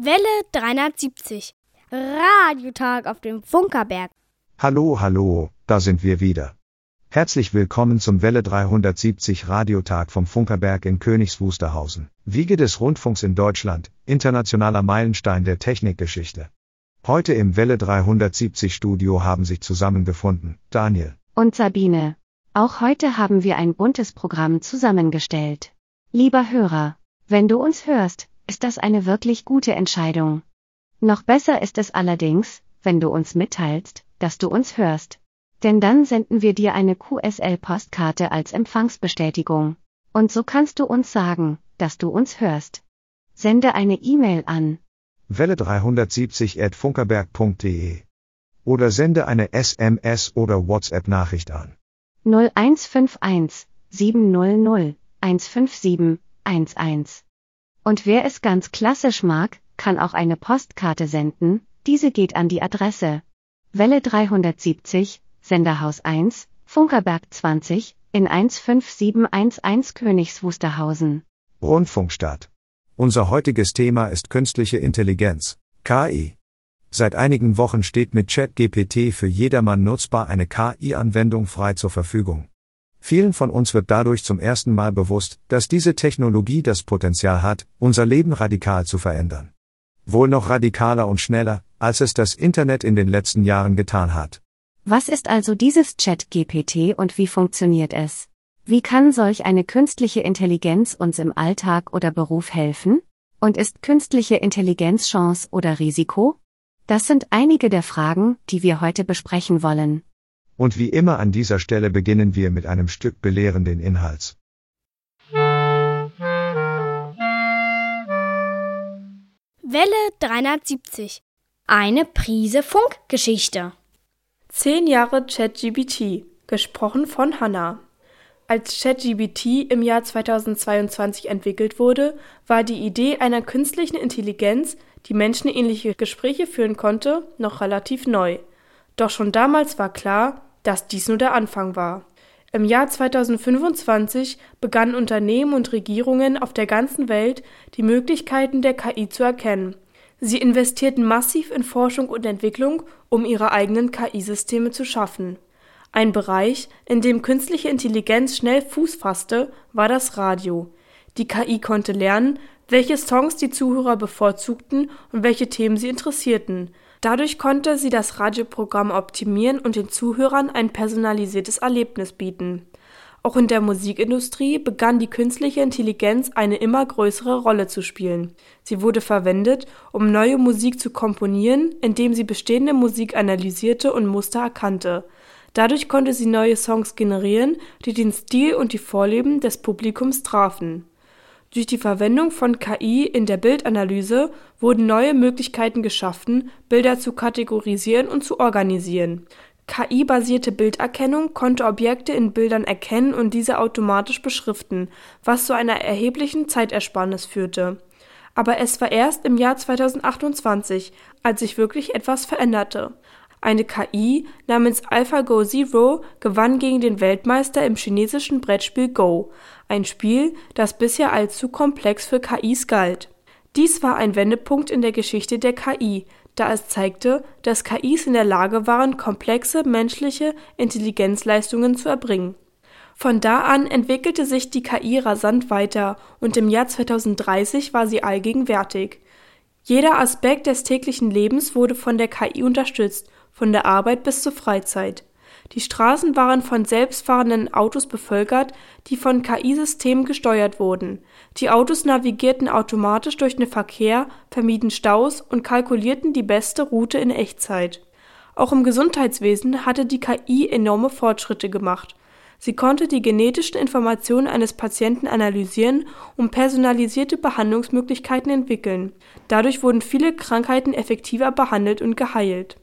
Welle 370. Radiotag auf dem Funkerberg. Hallo, hallo, da sind wir wieder. Herzlich willkommen zum Welle 370 Radiotag vom Funkerberg in Königs Wusterhausen, Wiege des Rundfunks in Deutschland, internationaler Meilenstein der Technikgeschichte. Heute im Welle 370 Studio haben sich zusammengefunden Daniel und Sabine. Auch heute haben wir ein buntes Programm zusammengestellt. Lieber Hörer, wenn du uns hörst, ist das eine wirklich gute Entscheidung. Noch besser ist es allerdings, wenn du uns mitteilst, dass du uns hörst. Denn dann senden wir dir eine QSL-Postkarte als Empfangsbestätigung. Und so kannst du uns sagen, dass du uns hörst. Sende eine E-Mail an Welle 370 at funkerberg.de oder sende eine SMS oder WhatsApp-Nachricht an 0151 700 157 11. Und wer es ganz klassisch mag, kann auch eine Postkarte senden, diese geht an die Adresse Welle 370, Senderhaus 1, Funkerberg 20, in 15711 Königs Wusterhausen. Rundfunkstadt. Unser heutiges Thema ist künstliche Intelligenz, KI. Seit einigen Wochen steht mit ChatGPT für jedermann nutzbar eine KI-Anwendung frei zur Verfügung. Vielen von uns wird dadurch zum ersten Mal bewusst, dass diese Technologie das Potenzial hat, unser Leben radikal zu verändern. Wohl noch radikaler und schneller, als es das Internet in den letzten Jahren getan hat. Was ist also dieses Chat-GPT und wie funktioniert es? Wie kann solch eine künstliche Intelligenz uns im Alltag oder Beruf helfen? Und ist künstliche Intelligenz Chance oder Risiko? Das sind einige der Fragen, die wir heute besprechen wollen. Und wie immer an dieser Stelle beginnen wir mit einem Stück belehrenden Inhalts. Welle 370. Eine Prise Funkgeschichte. Zehn Jahre ChatGBT, gesprochen von Hannah. Als ChatGBT im Jahr 2022 entwickelt wurde, war die Idee einer künstlichen Intelligenz, die menschenähnliche Gespräche führen konnte, noch relativ neu. Doch schon damals war klar, dass dies nur der Anfang war. Im Jahr 2025 begannen Unternehmen und Regierungen auf der ganzen Welt die Möglichkeiten der KI zu erkennen. Sie investierten massiv in Forschung und Entwicklung, um ihre eigenen KI-Systeme zu schaffen. Ein Bereich, in dem künstliche Intelligenz schnell Fuß fasste, war das Radio. Die KI konnte lernen, welche Songs die Zuhörer bevorzugten und welche Themen sie interessierten. Dadurch konnte sie das Radioprogramm optimieren und den Zuhörern ein personalisiertes Erlebnis bieten. Auch in der Musikindustrie begann die künstliche Intelligenz eine immer größere Rolle zu spielen. Sie wurde verwendet, um neue Musik zu komponieren, indem sie bestehende Musik analysierte und Muster erkannte. Dadurch konnte sie neue Songs generieren, die den Stil und die Vorlieben des Publikums trafen durch die Verwendung von KI in der Bildanalyse wurden neue Möglichkeiten geschaffen, Bilder zu kategorisieren und zu organisieren. KI-basierte Bilderkennung konnte Objekte in Bildern erkennen und diese automatisch beschriften, was zu einer erheblichen Zeitersparnis führte. Aber es war erst im Jahr 2028, als sich wirklich etwas veränderte. Eine KI namens AlphaGo Zero gewann gegen den Weltmeister im chinesischen Brettspiel Go, ein Spiel, das bisher als zu komplex für KIs galt. Dies war ein Wendepunkt in der Geschichte der KI, da es zeigte, dass KIs in der Lage waren, komplexe menschliche Intelligenzleistungen zu erbringen. Von da an entwickelte sich die KI rasant weiter und im Jahr 2030 war sie allgegenwärtig. Jeder Aspekt des täglichen Lebens wurde von der KI unterstützt, von der Arbeit bis zur Freizeit. Die Straßen waren von selbstfahrenden Autos bevölkert, die von KI-Systemen gesteuert wurden. Die Autos navigierten automatisch durch den Verkehr, vermieden Staus und kalkulierten die beste Route in Echtzeit. Auch im Gesundheitswesen hatte die KI enorme Fortschritte gemacht. Sie konnte die genetischen Informationen eines Patienten analysieren und personalisierte Behandlungsmöglichkeiten entwickeln. Dadurch wurden viele Krankheiten effektiver behandelt und geheilt.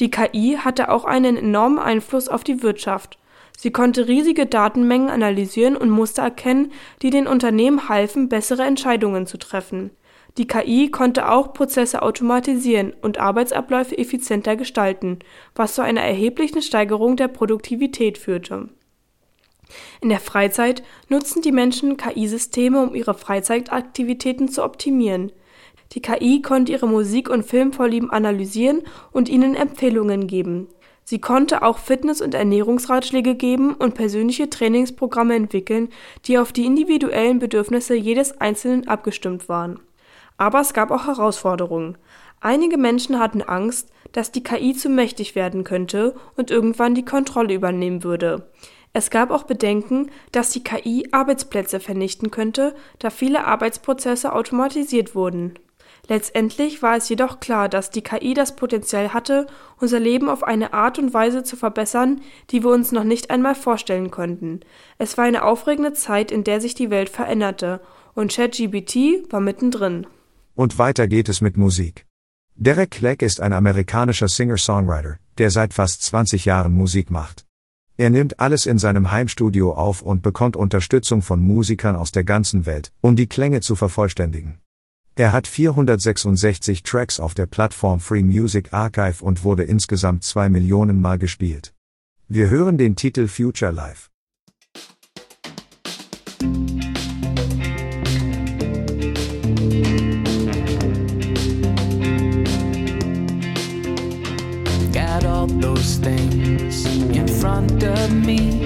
Die KI hatte auch einen enormen Einfluss auf die Wirtschaft. Sie konnte riesige Datenmengen analysieren und Muster erkennen, die den Unternehmen halfen, bessere Entscheidungen zu treffen. Die KI konnte auch Prozesse automatisieren und Arbeitsabläufe effizienter gestalten, was zu einer erheblichen Steigerung der Produktivität führte. In der Freizeit nutzen die Menschen KI-Systeme, um ihre Freizeitaktivitäten zu optimieren. Die KI konnte ihre Musik- und Filmvorlieben analysieren und ihnen Empfehlungen geben. Sie konnte auch Fitness- und Ernährungsratschläge geben und persönliche Trainingsprogramme entwickeln, die auf die individuellen Bedürfnisse jedes Einzelnen abgestimmt waren. Aber es gab auch Herausforderungen. Einige Menschen hatten Angst, dass die KI zu mächtig werden könnte und irgendwann die Kontrolle übernehmen würde. Es gab auch Bedenken, dass die KI Arbeitsplätze vernichten könnte, da viele Arbeitsprozesse automatisiert wurden. Letztendlich war es jedoch klar, dass die KI das Potenzial hatte, unser Leben auf eine Art und Weise zu verbessern, die wir uns noch nicht einmal vorstellen konnten. Es war eine aufregende Zeit, in der sich die Welt veränderte, und ChatGPT war mittendrin. Und weiter geht es mit Musik. Derek Clegg ist ein amerikanischer Singer-Songwriter, der seit fast 20 Jahren Musik macht. Er nimmt alles in seinem Heimstudio auf und bekommt Unterstützung von Musikern aus der ganzen Welt, um die Klänge zu vervollständigen. Er hat 466 Tracks auf der Plattform Free Music Archive und wurde insgesamt zwei Millionen Mal gespielt. Wir hören den Titel Future Life. Got all those things in front of me,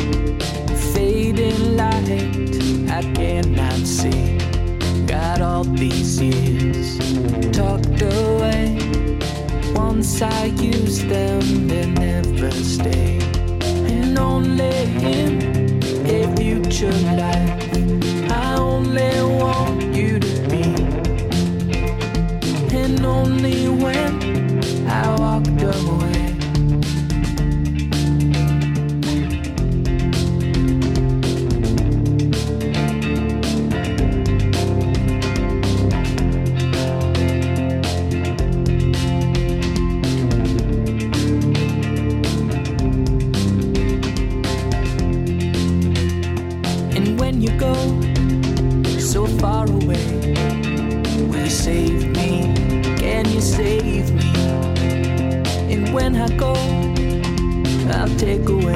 fading light I cannot see. All these years tucked away. Once I use them, they never stay. And only in a future life, I only want you to be. And only when I walked away. You save me? And when I go, I'll take away,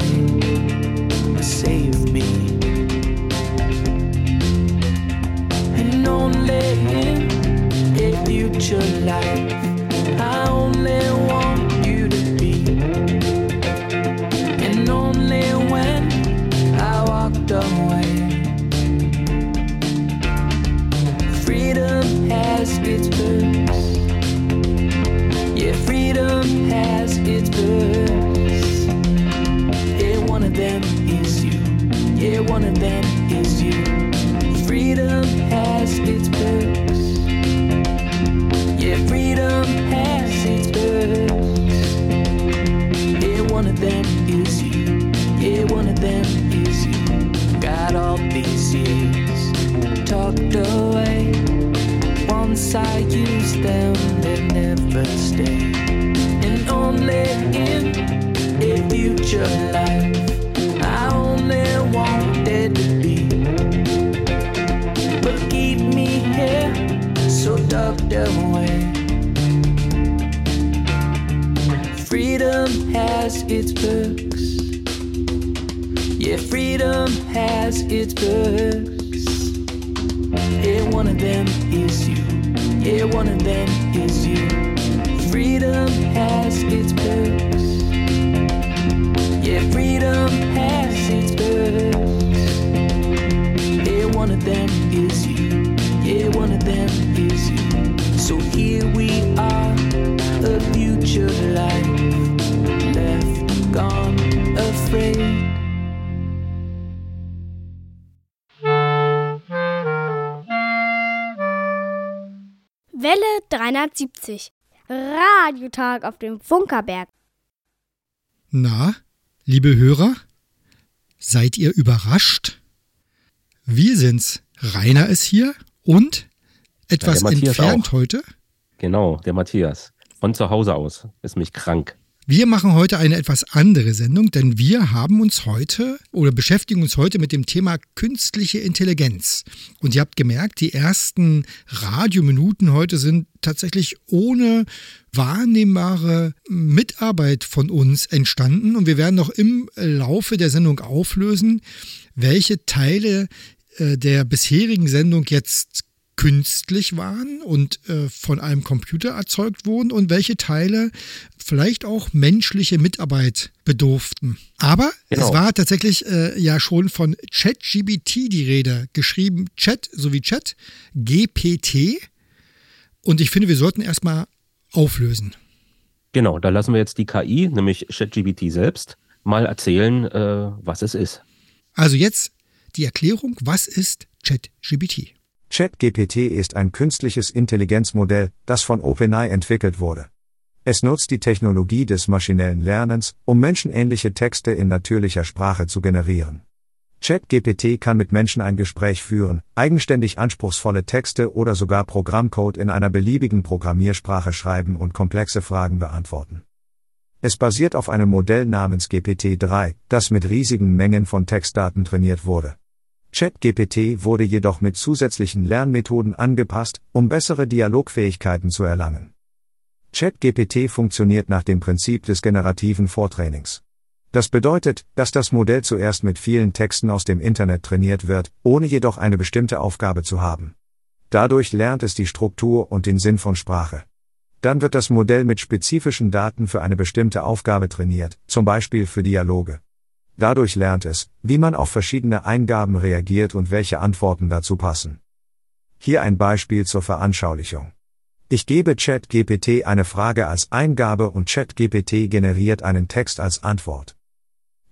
save me. And only in a future life, I only Once I use them, they never stay. And only in a future life, I only wanted to be. But keep me here, so tucked away. Freedom has its perks. Yeah, freedom has its perks. Yeah, one of them is you. Yeah, one of them is you. Freedom has its perks. Yeah, freedom has its perks. Yeah, one of them is you. Yeah, one of them is you. So here we are, a future life 170. Radiotag auf dem Funkerberg. Na, liebe Hörer, seid ihr überrascht? Wir sind's. Rainer ist hier und etwas ja, entfernt auch. heute. Genau, der Matthias. Von zu Hause aus. Ist mich krank. Wir machen heute eine etwas andere Sendung, denn wir haben uns heute oder beschäftigen uns heute mit dem Thema künstliche Intelligenz. Und ihr habt gemerkt, die ersten Radiominuten heute sind tatsächlich ohne wahrnehmbare Mitarbeit von uns entstanden. Und wir werden noch im Laufe der Sendung auflösen, welche Teile äh, der bisherigen Sendung jetzt künstlich waren und äh, von einem Computer erzeugt wurden und welche Teile vielleicht auch menschliche Mitarbeit bedurften. Aber genau. es war tatsächlich äh, ja schon von ChatGBT die Rede, geschrieben Chat sowie Chat, GPT. Und ich finde, wir sollten erstmal auflösen. Genau, da lassen wir jetzt die KI, nämlich ChatGBT selbst, mal erzählen, äh, was es ist. Also jetzt die Erklärung, was ist ChatGBT? ChatGPT ist ein künstliches Intelligenzmodell, das von OpenAI entwickelt wurde. Es nutzt die Technologie des maschinellen Lernens, um menschenähnliche Texte in natürlicher Sprache zu generieren. ChatGPT kann mit Menschen ein Gespräch führen, eigenständig anspruchsvolle Texte oder sogar Programmcode in einer beliebigen Programmiersprache schreiben und komplexe Fragen beantworten. Es basiert auf einem Modell namens GPT-3, das mit riesigen Mengen von Textdaten trainiert wurde. ChatGPT wurde jedoch mit zusätzlichen Lernmethoden angepasst, um bessere Dialogfähigkeiten zu erlangen. ChatGPT funktioniert nach dem Prinzip des generativen Vortrainings. Das bedeutet, dass das Modell zuerst mit vielen Texten aus dem Internet trainiert wird, ohne jedoch eine bestimmte Aufgabe zu haben. Dadurch lernt es die Struktur und den Sinn von Sprache. Dann wird das Modell mit spezifischen Daten für eine bestimmte Aufgabe trainiert, zum Beispiel für Dialoge. Dadurch lernt es, wie man auf verschiedene Eingaben reagiert und welche Antworten dazu passen. Hier ein Beispiel zur Veranschaulichung. Ich gebe ChatGPT eine Frage als Eingabe und ChatGPT generiert einen Text als Antwort.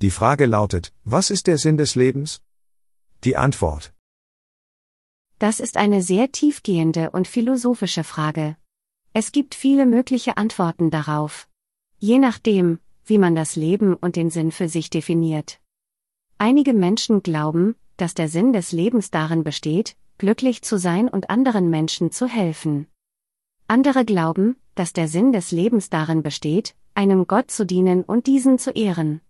Die Frage lautet, was ist der Sinn des Lebens? Die Antwort. Das ist eine sehr tiefgehende und philosophische Frage. Es gibt viele mögliche Antworten darauf. Je nachdem, wie man das Leben und den Sinn für sich definiert. Einige Menschen glauben, dass der Sinn des Lebens darin besteht, glücklich zu sein und anderen Menschen zu helfen. Andere glauben, dass der Sinn des Lebens darin besteht, einem Gott zu dienen und diesen zu ehren.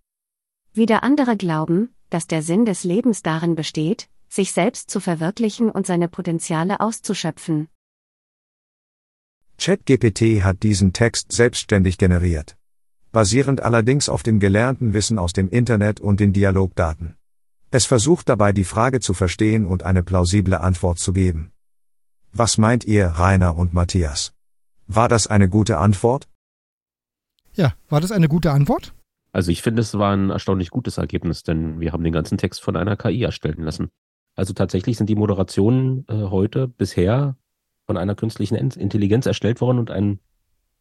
Wieder andere glauben, dass der Sinn des Lebens darin besteht, sich selbst zu verwirklichen und seine Potenziale auszuschöpfen. ChatGPT hat diesen Text selbstständig generiert basierend allerdings auf dem gelernten Wissen aus dem Internet und den Dialogdaten. Es versucht dabei die Frage zu verstehen und eine plausible Antwort zu geben. Was meint ihr, Rainer und Matthias? War das eine gute Antwort? Ja, war das eine gute Antwort? Also ich finde, es war ein erstaunlich gutes Ergebnis, denn wir haben den ganzen Text von einer KI erstellen lassen. Also tatsächlich sind die Moderationen äh, heute bisher von einer künstlichen Intelligenz erstellt worden und ein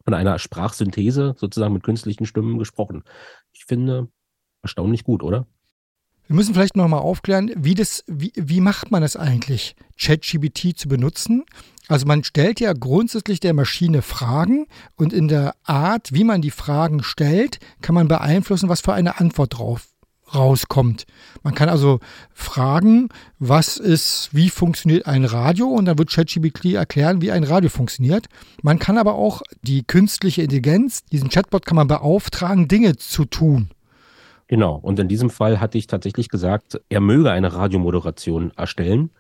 von einer Sprachsynthese sozusagen mit künstlichen Stimmen gesprochen. Ich finde, erstaunlich gut, oder? Wir müssen vielleicht nochmal aufklären, wie, das, wie, wie macht man es eigentlich, ChatGBT zu benutzen? Also man stellt ja grundsätzlich der Maschine Fragen und in der Art, wie man die Fragen stellt, kann man beeinflussen, was für eine Antwort drauf rauskommt. Man kann also fragen, was ist, wie funktioniert ein Radio und dann wird ChatGPT erklären, wie ein Radio funktioniert. Man kann aber auch die künstliche Intelligenz, diesen Chatbot kann man beauftragen, Dinge zu tun. Genau, und in diesem Fall hatte ich tatsächlich gesagt, er möge eine Radiomoderation erstellen,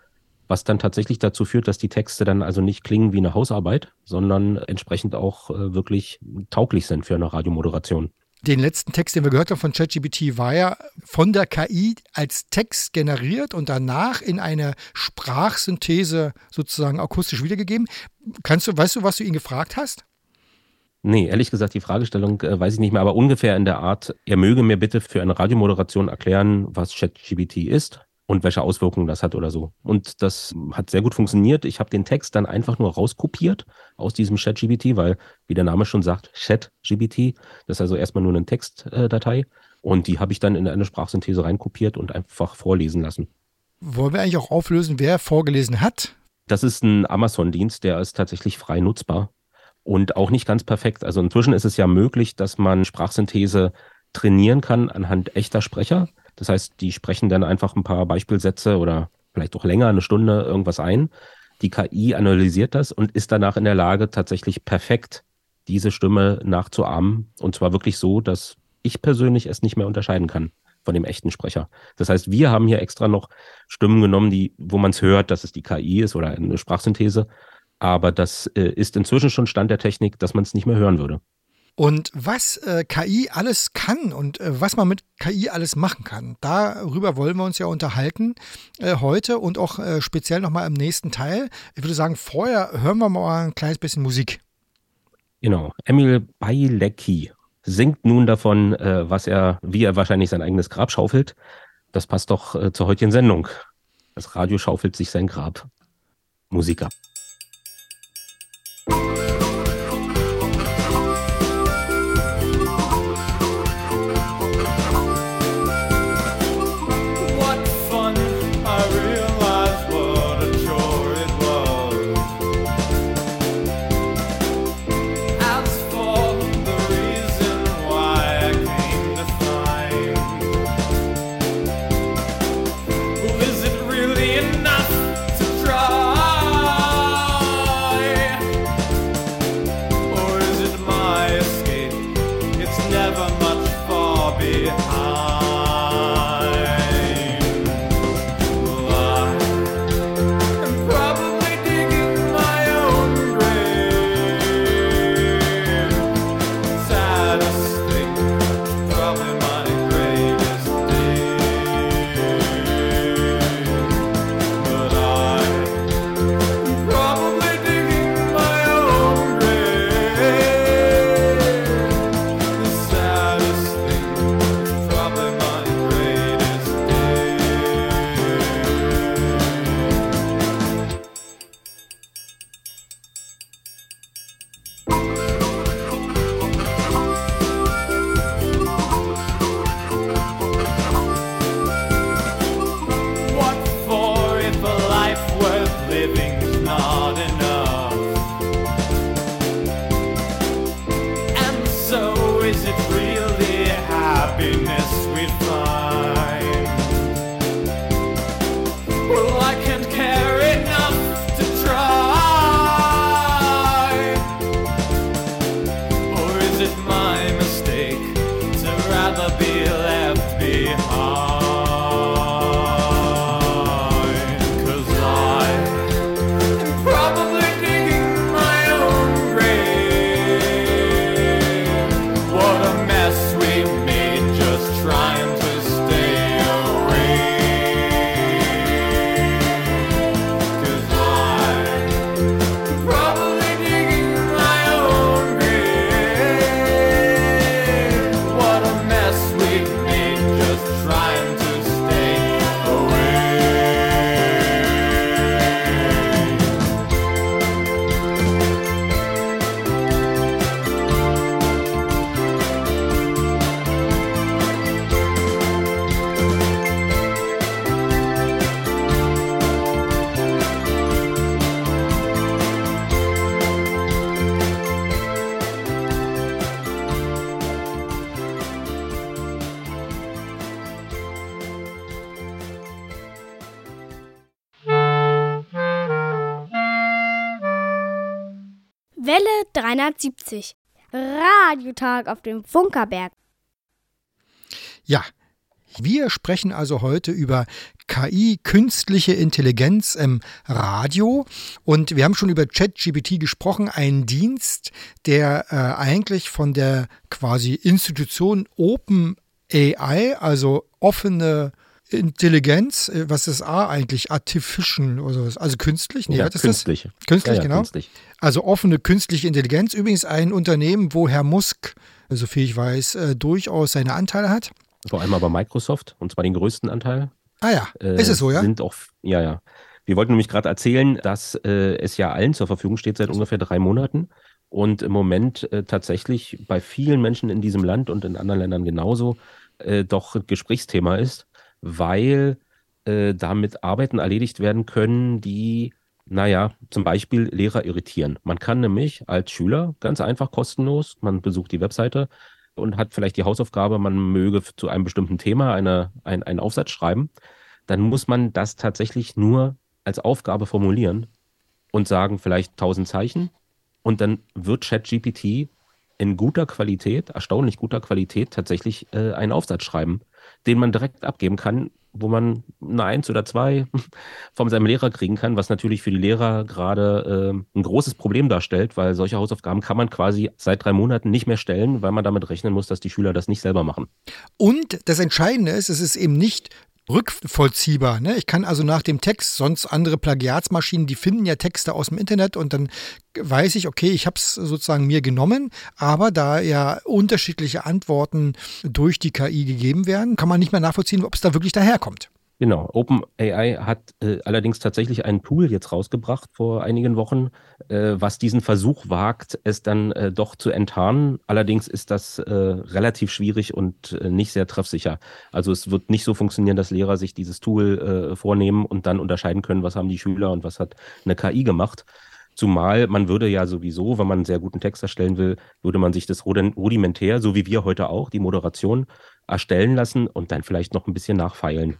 was dann tatsächlich dazu führt, dass die Texte dann also nicht klingen wie eine Hausarbeit, sondern entsprechend auch äh, wirklich tauglich sind für eine Radiomoderation den letzten Text, den wir gehört haben von ChatGPT, war ja von der KI als Text generiert und danach in eine Sprachsynthese sozusagen akustisch wiedergegeben. Kannst du, weißt du, was du ihn gefragt hast? Nee, ehrlich gesagt, die Fragestellung äh, weiß ich nicht mehr, aber ungefähr in der Art, er möge mir bitte für eine Radiomoderation erklären, was ChatGPT ist und welche Auswirkungen das hat oder so. Und das hat sehr gut funktioniert. Ich habe den Text dann einfach nur rauskopiert aus diesem ChatGPT, weil, wie der Name schon sagt, ChatGPT, das ist also erstmal nur eine Textdatei. Und die habe ich dann in eine Sprachsynthese reinkopiert und einfach vorlesen lassen. Wollen wir eigentlich auch auflösen, wer vorgelesen hat? Das ist ein Amazon-Dienst, der ist tatsächlich frei nutzbar und auch nicht ganz perfekt. Also inzwischen ist es ja möglich, dass man Sprachsynthese trainieren kann anhand echter Sprecher. Das heißt, die sprechen dann einfach ein paar Beispielsätze oder vielleicht auch länger, eine Stunde irgendwas ein. Die KI analysiert das und ist danach in der Lage, tatsächlich perfekt diese Stimme nachzuahmen. Und zwar wirklich so, dass ich persönlich es nicht mehr unterscheiden kann von dem echten Sprecher. Das heißt, wir haben hier extra noch Stimmen genommen, die, wo man es hört, dass es die KI ist oder eine Sprachsynthese. Aber das äh, ist inzwischen schon Stand der Technik, dass man es nicht mehr hören würde. Und was äh, KI alles kann und äh, was man mit KI alles machen kann, darüber wollen wir uns ja unterhalten äh, heute und auch äh, speziell nochmal im nächsten Teil. Ich würde sagen, vorher hören wir mal ein kleines bisschen Musik. Genau. Emil Bailecki singt nun davon, äh, was er, wie er wahrscheinlich sein eigenes Grab schaufelt. Das passt doch äh, zur heutigen Sendung. Das Radio schaufelt sich sein Grab. Musiker. What Radiotag auf dem Funkerberg. Ja, wir sprechen also heute über KI, künstliche Intelligenz im Radio. Und wir haben schon über ChatGPT gesprochen, ein Dienst, der äh, eigentlich von der quasi Institution Open AI, also offene Intelligenz, äh, was ist A eigentlich? Artificial oder sowas, also künstlich? Nee, ja, künstlich. das? Künstlich, ja, ja, genau. Künstlich. Also offene künstliche Intelligenz. Übrigens ein Unternehmen, wo Herr Musk, soviel ich weiß, äh, durchaus seine Anteile hat. Vor allem aber Microsoft, und zwar den größten Anteil. Ah ja, Äh, ist es so, ja? Sind auch, ja, ja. Wir wollten nämlich gerade erzählen, dass äh, es ja allen zur Verfügung steht seit ungefähr drei Monaten und im Moment äh, tatsächlich bei vielen Menschen in diesem Land und in anderen Ländern genauso äh, doch Gesprächsthema ist, weil äh, damit Arbeiten erledigt werden können, die, naja, zum Beispiel Lehrer irritieren. Man kann nämlich als Schüler ganz einfach kostenlos, man besucht die Webseite und hat vielleicht die Hausaufgabe, man möge zu einem bestimmten Thema eine, ein, einen Aufsatz schreiben, dann muss man das tatsächlich nur als Aufgabe formulieren und sagen vielleicht 1000 Zeichen und dann wird ChatGPT in guter Qualität, erstaunlich guter Qualität tatsächlich äh, einen Aufsatz schreiben, den man direkt abgeben kann, wo man eine Eins oder zwei von seinem Lehrer kriegen kann, was natürlich für die Lehrer gerade äh, ein großes Problem darstellt, weil solche Hausaufgaben kann man quasi seit drei Monaten nicht mehr stellen, weil man damit rechnen muss, dass die Schüler das nicht selber machen. Und das Entscheidende ist, es ist eben nicht rückvollziehbar. Ne? Ich kann also nach dem Text, sonst andere Plagiatsmaschinen, die finden ja Texte aus dem Internet und dann weiß ich, okay, ich habe es sozusagen mir genommen, aber da ja unterschiedliche Antworten durch die KI gegeben werden, kann man nicht mehr nachvollziehen, ob es da wirklich daherkommt. Genau, OpenAI hat äh, allerdings tatsächlich ein Tool jetzt rausgebracht vor einigen Wochen, äh, was diesen Versuch wagt, es dann äh, doch zu enttarnen. Allerdings ist das äh, relativ schwierig und äh, nicht sehr treffsicher. Also es wird nicht so funktionieren, dass Lehrer sich dieses Tool äh, vornehmen und dann unterscheiden können, was haben die Schüler und was hat eine KI gemacht. Zumal man würde ja sowieso, wenn man einen sehr guten Text erstellen will, würde man sich das rudimentär, so wie wir heute auch, die Moderation erstellen lassen und dann vielleicht noch ein bisschen nachfeilen.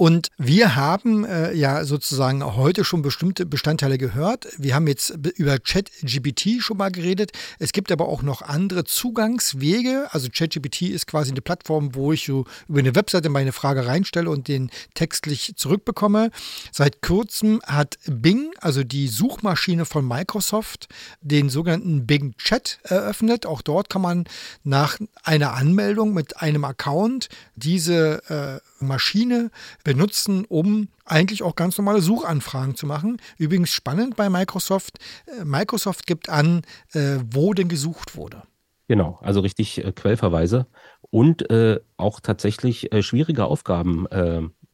Und wir haben äh, ja sozusagen heute schon bestimmte Bestandteile gehört. Wir haben jetzt über ChatGPT schon mal geredet. Es gibt aber auch noch andere Zugangswege. Also ChatGPT ist quasi eine Plattform, wo ich so über eine Webseite meine Frage reinstelle und den textlich zurückbekomme. Seit kurzem hat Bing, also die Suchmaschine von Microsoft, den sogenannten Bing Chat eröffnet. Auch dort kann man nach einer Anmeldung mit einem Account diese äh, Maschine benutzen, um eigentlich auch ganz normale Suchanfragen zu machen. Übrigens spannend bei Microsoft, äh, Microsoft gibt an, äh, wo denn gesucht wurde. Genau, also richtig äh, Quellverweise und auch tatsächlich schwierige Aufgaben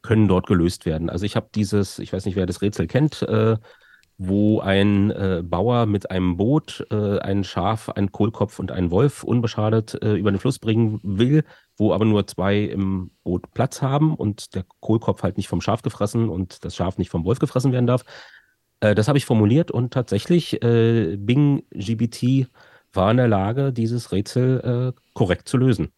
können dort gelöst werden. Also ich habe dieses, ich weiß nicht, wer das Rätsel kennt, wo ein äh, Bauer mit einem Boot äh, ein Schaf, einen Kohlkopf und einen Wolf unbeschadet äh, über den Fluss bringen will, wo aber nur zwei im Boot Platz haben und der Kohlkopf halt nicht vom Schaf gefressen und das Schaf nicht vom Wolf gefressen werden darf. Äh, das habe ich formuliert und tatsächlich äh, Bing GBT war in der Lage, dieses Rätsel äh, korrekt zu lösen.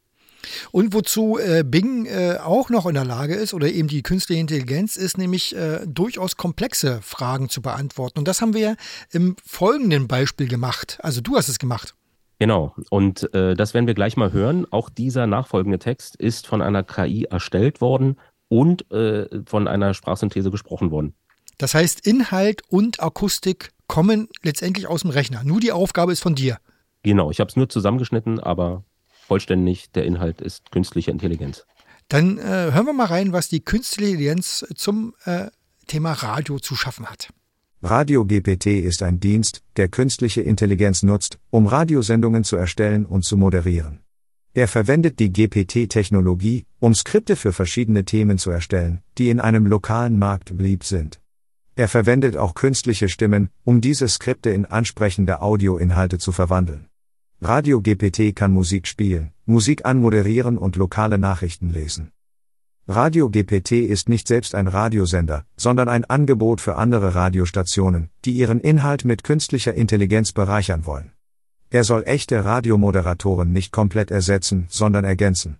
Und wozu äh, Bing äh, auch noch in der Lage ist, oder eben die künstliche Intelligenz, ist nämlich äh, durchaus komplexe Fragen zu beantworten. Und das haben wir im folgenden Beispiel gemacht. Also du hast es gemacht. Genau, und äh, das werden wir gleich mal hören. Auch dieser nachfolgende Text ist von einer KI erstellt worden und äh, von einer Sprachsynthese gesprochen worden. Das heißt, Inhalt und Akustik kommen letztendlich aus dem Rechner. Nur die Aufgabe ist von dir. Genau, ich habe es nur zusammengeschnitten, aber vollständig. Der Inhalt ist künstliche Intelligenz. Dann äh, hören wir mal rein, was die künstliche Intelligenz zum äh, Thema Radio zu schaffen hat. Radio GPT ist ein Dienst, der künstliche Intelligenz nutzt, um Radiosendungen zu erstellen und zu moderieren. Er verwendet die GPT-Technologie, um Skripte für verschiedene Themen zu erstellen, die in einem lokalen Markt beliebt sind. Er verwendet auch künstliche Stimmen, um diese Skripte in ansprechende Audioinhalte zu verwandeln. Radio GPT kann Musik spielen, Musik anmoderieren und lokale Nachrichten lesen. Radio GPT ist nicht selbst ein Radiosender, sondern ein Angebot für andere Radiostationen, die ihren Inhalt mit künstlicher Intelligenz bereichern wollen. Er soll echte Radiomoderatoren nicht komplett ersetzen, sondern ergänzen.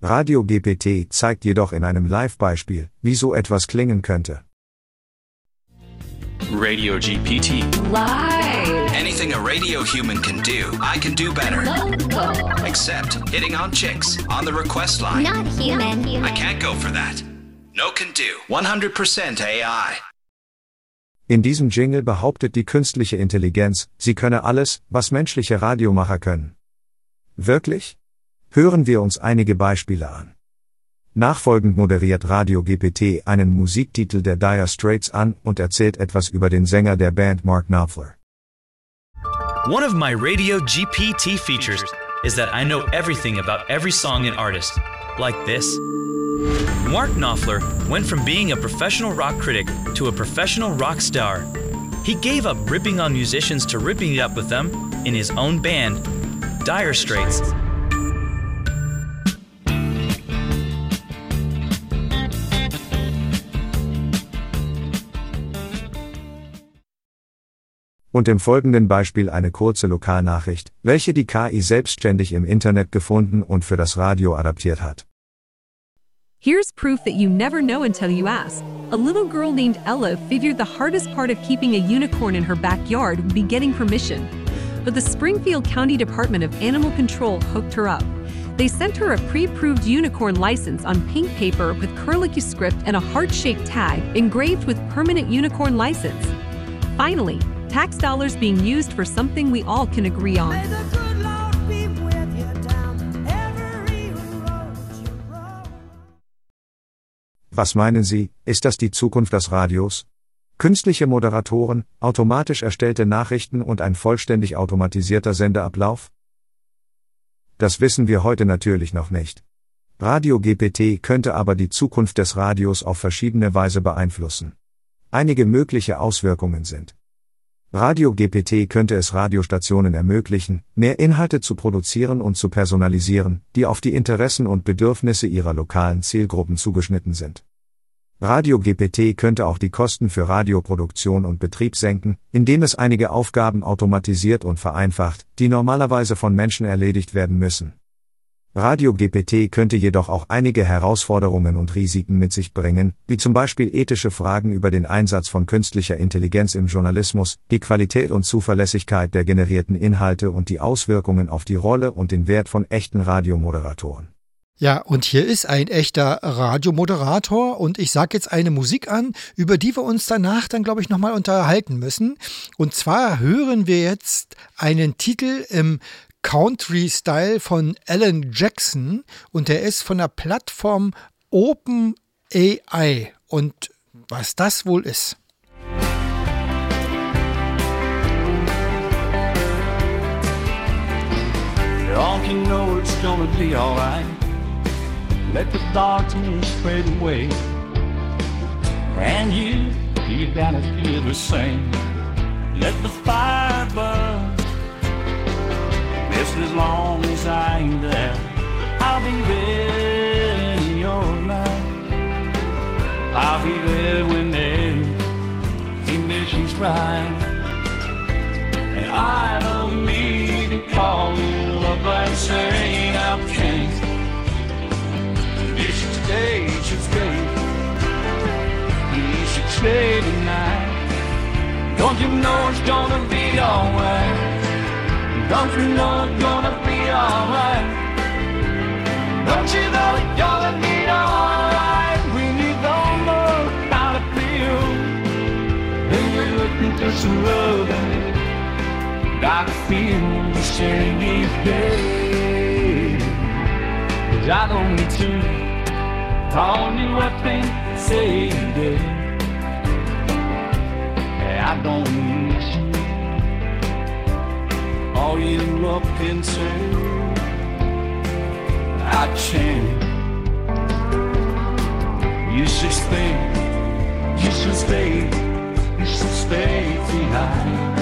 Radio GPT zeigt jedoch in einem Live-Beispiel, wie so etwas klingen könnte. Radio GPT. Live. Anything a radio human can do, I can do better. Local. Except hitting on chicks on the request line. Not human. I can't go for that. No can do. 100% AI. In diesem Jingle behauptet die künstliche Intelligenz, sie könne alles, was menschliche Radiomacher können. Wirklich? Hören wir uns einige Beispiele an. Nachfolgend moderiert Radio GPT einen Musiktitel der Dire Straits an und erzählt etwas über den Sänger der Band Mark Knopfler. One of my Radio GPT features is that I know everything about every song and artist. Like this. Mark Knopfler went from being a professional rock critic to a professional rock star. He gave up ripping on musicians to ripping it up with them in his own band, Dire Straits. Und im folgenden Beispiel eine kurze Lokalnachricht, welche die KI selbstständig im Internet gefunden und für das Radio adaptiert hat. Here's proof that you never know until you ask. A little girl named Ella figured the hardest part of keeping a unicorn in her backyard would be getting permission. But the Springfield County Department of Animal Control hooked her up. They sent her a pre approved unicorn license on pink paper with curlicue script and a heart shaped tag engraved with permanent unicorn license. Finally, tax dollars being used for something we all can agree on. Was meinen Sie, ist das die Zukunft des Radios? Künstliche Moderatoren, automatisch erstellte Nachrichten und ein vollständig automatisierter Sendeablauf? Das wissen wir heute natürlich noch nicht. Radio GPT könnte aber die Zukunft des Radios auf verschiedene Weise beeinflussen. Einige mögliche Auswirkungen sind. Radio GPT könnte es Radiostationen ermöglichen, mehr Inhalte zu produzieren und zu personalisieren, die auf die Interessen und Bedürfnisse ihrer lokalen Zielgruppen zugeschnitten sind. Radio GPT könnte auch die Kosten für Radioproduktion und Betrieb senken, indem es einige Aufgaben automatisiert und vereinfacht, die normalerweise von Menschen erledigt werden müssen. Radio GPT könnte jedoch auch einige Herausforderungen und Risiken mit sich bringen, wie zum Beispiel ethische Fragen über den Einsatz von künstlicher Intelligenz im Journalismus, die Qualität und Zuverlässigkeit der generierten Inhalte und die Auswirkungen auf die Rolle und den Wert von echten Radiomoderatoren. Ja, und hier ist ein echter Radiomoderator und ich sage jetzt eine Musik an, über die wir uns danach dann, glaube ich, nochmal unterhalten müssen. Und zwar hören wir jetzt einen Titel im Country-Style von Alan Jackson und der ist von der Plattform OpenAI. Und was das wohl ist. Don't you know it's gonna be alright? Let the darkness fade away. And you, you gotta feel the same. Let the fire burn. Just as long as I am there, I'll be there in your life. I'll be there when the conditions right. And I don't need to call you up and say I can't. You should stay, you should stay. You should stay tonight. Don't you know it's gonna be alright? Don't you know it's gonna be alright? Don't you know it's gonna be alright when you don't know how to feel? And you're looking for some love I feel the same day. Cause I don't need to tell you what they say today. I don't need. All you up into I change. You should stay, you should stay, you should stay behind.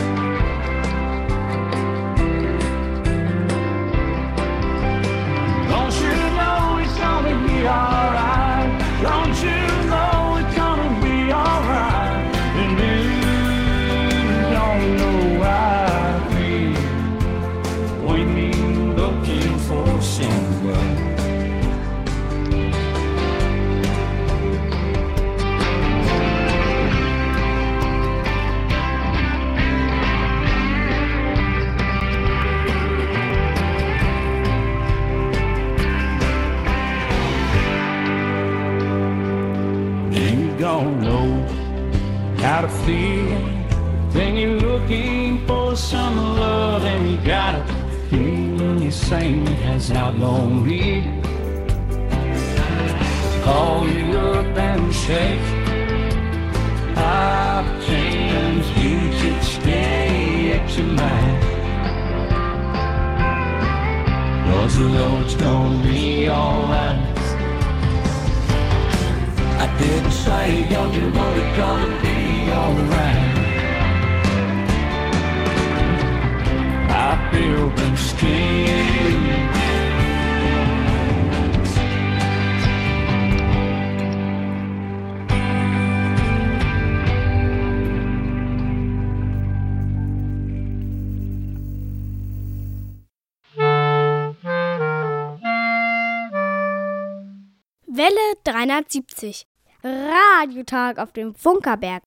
370. Radiotag auf dem Funkerberg.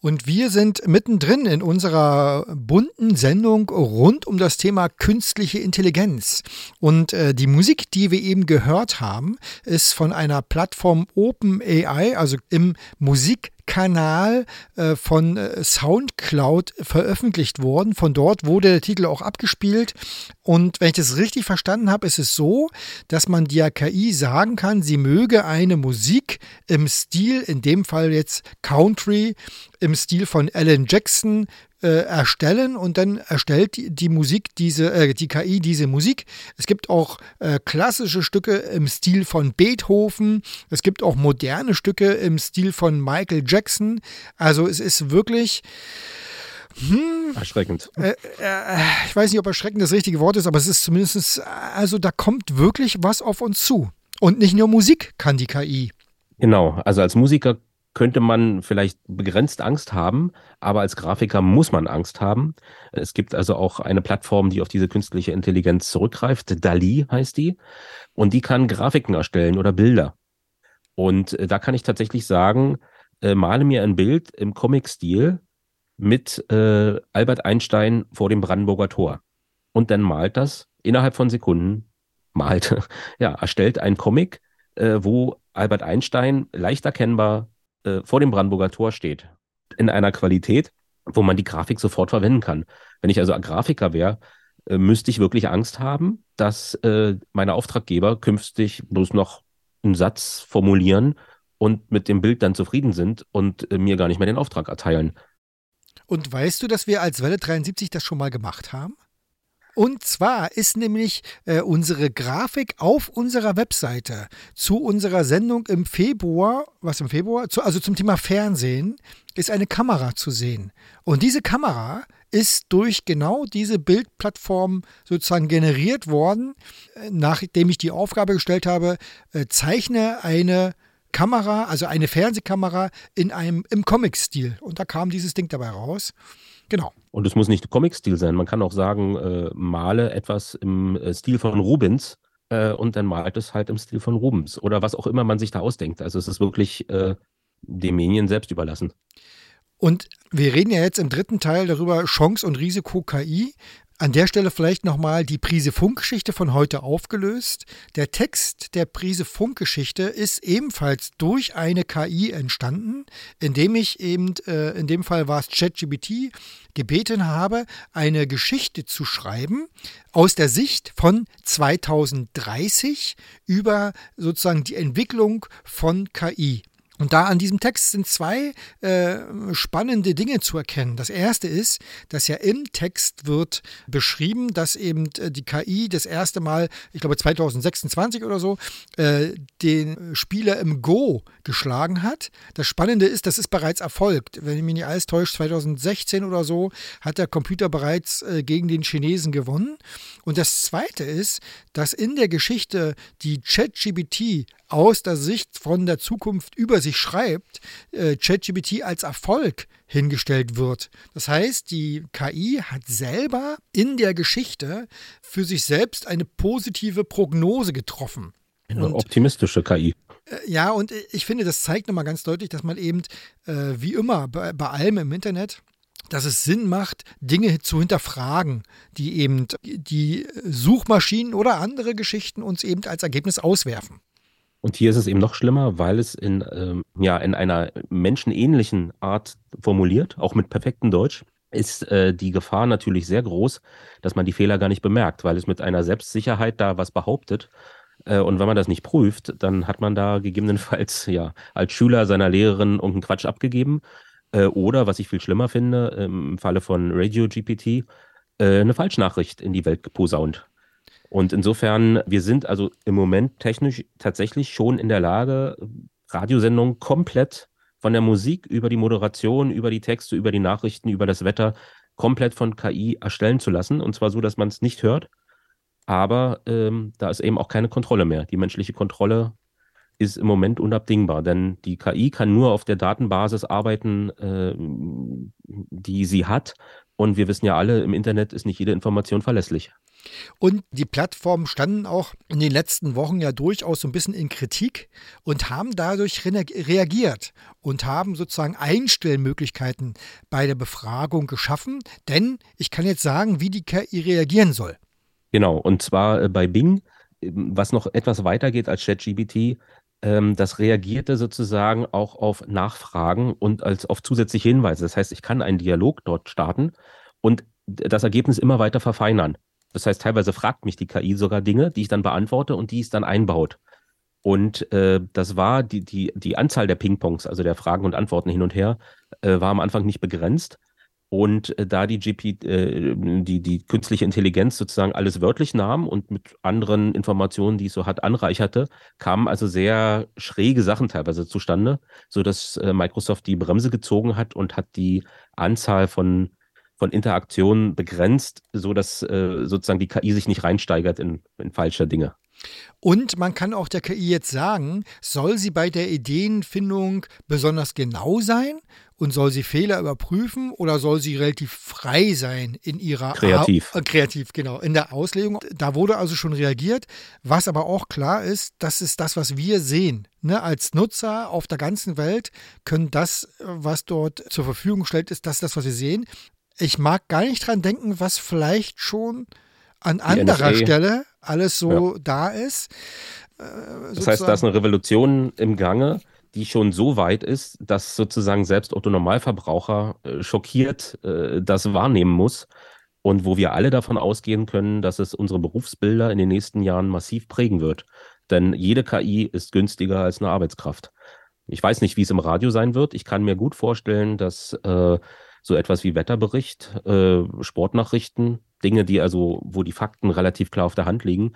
Und wir sind mittendrin in unserer bunten Sendung rund um das Thema künstliche Intelligenz. Und äh, die Musik, die wir eben gehört haben, ist von einer Plattform OpenAI, also im Musik Kanal äh, von äh, Soundcloud veröffentlicht worden. Von dort wurde der Titel auch abgespielt. Und wenn ich das richtig verstanden habe, ist es so, dass man der KI sagen kann, sie möge eine Musik im Stil, in dem Fall jetzt Country, im Stil von Alan Jackson äh, erstellen und dann erstellt die, die Musik diese, äh, die KI diese Musik. Es gibt auch äh, klassische Stücke im Stil von Beethoven. Es gibt auch moderne Stücke im Stil von Michael Jackson. Also es ist wirklich hm, erschreckend. Äh, äh, ich weiß nicht, ob erschreckend das richtige Wort ist, aber es ist zumindest, also da kommt wirklich was auf uns zu. Und nicht nur Musik kann die KI. Genau, also als Musiker könnte man vielleicht begrenzt Angst haben, aber als Grafiker muss man Angst haben. Es gibt also auch eine Plattform, die auf diese künstliche Intelligenz zurückgreift. DALI heißt die. Und die kann Grafiken erstellen oder Bilder. Und äh, da kann ich tatsächlich sagen, äh, male mir ein Bild im Comic-Stil mit äh, Albert Einstein vor dem Brandenburger Tor. Und dann malt das innerhalb von Sekunden, malt, ja, erstellt ein Comic, äh, wo Albert Einstein leicht erkennbar äh, vor dem Brandenburger Tor steht. In einer Qualität, wo man die Grafik sofort verwenden kann. Wenn ich also Grafiker wäre, äh, müsste ich wirklich Angst haben, dass äh, meine Auftraggeber künftig bloß noch einen Satz formulieren und mit dem Bild dann zufrieden sind und äh, mir gar nicht mehr den Auftrag erteilen. Und weißt du, dass wir als Welle 73 das schon mal gemacht haben? Und zwar ist nämlich äh, unsere Grafik auf unserer Webseite zu unserer Sendung im Februar, was im Februar, zu, also zum Thema Fernsehen, ist eine Kamera zu sehen. Und diese Kamera ist durch genau diese Bildplattform sozusagen generiert worden, äh, nachdem ich die Aufgabe gestellt habe, äh, zeichne eine Kamera, also eine Fernsehkamera in einem im Comic-Stil. Und da kam dieses Ding dabei raus. Genau. Und es muss nicht Comic-Stil sein. Man kann auch sagen, äh, male etwas im äh, Stil von Rubens äh, und dann malt es halt im Stil von Rubens oder was auch immer man sich da ausdenkt. Also es ist wirklich äh, dem Medien selbst überlassen. Und wir reden ja jetzt im dritten Teil darüber Chance und Risiko KI. An der Stelle vielleicht nochmal die Prise Funkgeschichte von heute aufgelöst. Der Text der Prise Funkgeschichte ist ebenfalls durch eine KI entstanden, indem ich eben, äh, in dem Fall war es ChatGPT, gebeten habe, eine Geschichte zu schreiben aus der Sicht von 2030 über sozusagen die Entwicklung von KI. Und da an diesem Text sind zwei äh, spannende Dinge zu erkennen. Das erste ist, dass ja im Text wird beschrieben, dass eben äh, die KI das erste Mal, ich glaube 2026 oder so, äh, den Spieler im Go geschlagen hat. Das Spannende ist, das ist bereits erfolgt. Wenn ich mich nicht alles täuscht, 2016 oder so hat der Computer bereits äh, gegen den Chinesen gewonnen. Und das zweite ist, dass in der Geschichte die ChatGPT aus der Sicht von der Zukunft über sich schreibt, äh, ChatGPT als Erfolg hingestellt wird. Das heißt, die KI hat selber in der Geschichte für sich selbst eine positive Prognose getroffen. Eine und, optimistische KI. Äh, ja, und ich finde, das zeigt nochmal ganz deutlich, dass man eben, äh, wie immer, bei, bei allem im Internet, dass es Sinn macht, Dinge zu hinterfragen, die eben die Suchmaschinen oder andere Geschichten uns eben als Ergebnis auswerfen. Und hier ist es eben noch schlimmer, weil es in, ähm, ja, in einer menschenähnlichen Art formuliert, auch mit perfektem Deutsch, ist äh, die Gefahr natürlich sehr groß, dass man die Fehler gar nicht bemerkt, weil es mit einer Selbstsicherheit da was behauptet. Äh, und wenn man das nicht prüft, dann hat man da gegebenenfalls ja als Schüler seiner Lehrerin irgendeinen Quatsch abgegeben. Äh, oder, was ich viel schlimmer finde, im Falle von Radio GPT, äh, eine Falschnachricht in die Welt geposaunt. Und insofern, wir sind also im Moment technisch tatsächlich schon in der Lage, Radiosendungen komplett von der Musik über die Moderation, über die Texte, über die Nachrichten, über das Wetter komplett von KI erstellen zu lassen. Und zwar so, dass man es nicht hört. Aber ähm, da ist eben auch keine Kontrolle mehr. Die menschliche Kontrolle ist im Moment unabdingbar, denn die KI kann nur auf der Datenbasis arbeiten, äh, die sie hat Und wir wissen ja alle, im Internet ist nicht jede Information verlässlich. Und die Plattformen standen auch in den letzten Wochen ja durchaus so ein bisschen in Kritik und haben dadurch reagiert und haben sozusagen Einstellmöglichkeiten bei der Befragung geschaffen. Denn ich kann jetzt sagen, wie die KI reagieren soll. Genau, und zwar äh, bei Bing, ähm, was noch etwas weiter geht als ChatGBT, ähm, das reagierte sozusagen auch auf Nachfragen und als auf zusätzliche Hinweise. Das heißt, ich kann einen Dialog dort starten und das Ergebnis immer weiter verfeinern. Das heißt, teilweise fragt mich die KI sogar Dinge, die ich dann beantworte und die es dann einbaut. Und äh, das war die, die, die Anzahl der Ping-Pongs, also der Fragen und Antworten hin und her, äh, war am Anfang nicht begrenzt. Und äh, da die GP, äh, die, die künstliche Intelligenz sozusagen alles wörtlich nahm und mit anderen Informationen, die es so hat, anreicherte, kamen also sehr schräge Sachen teilweise zustande, sodass äh, Microsoft die Bremse gezogen hat und hat die Anzahl von von Interaktionen begrenzt, sodass äh, sozusagen die KI sich nicht reinsteigert in, in falsche Dinge. Und man kann auch der KI jetzt sagen, soll sie bei der Ideenfindung besonders genau sein und soll sie Fehler überprüfen oder soll sie relativ frei sein in ihrer kreativ A äh, kreativ genau in der Auslegung. Da wurde also schon reagiert, was aber auch klar ist, das ist das, was wir sehen. Ne, als Nutzer auf der ganzen Welt können das, was dort zur Verfügung stellt, ist das, das, was wir sehen ich mag gar nicht dran denken, was vielleicht schon an anderer. Stelle alles so ja. da ist. Äh, das heißt, da ist eine Revolution im Gange, die schon so weit ist, dass sozusagen selbst Otto Normalverbraucher äh, schockiert äh, das wahrnehmen muss und wo wir alle davon ausgehen können, dass es unsere Berufsbilder in den nächsten Jahren massiv prägen wird. Denn jede KI ist günstiger als eine Arbeitskraft. Ich weiß nicht, wie es im Radio sein wird. Ich kann mir gut vorstellen, dass äh, so etwas wie Wetterbericht, äh, Sportnachrichten, Dinge, die also, wo die Fakten relativ klar auf der Hand liegen,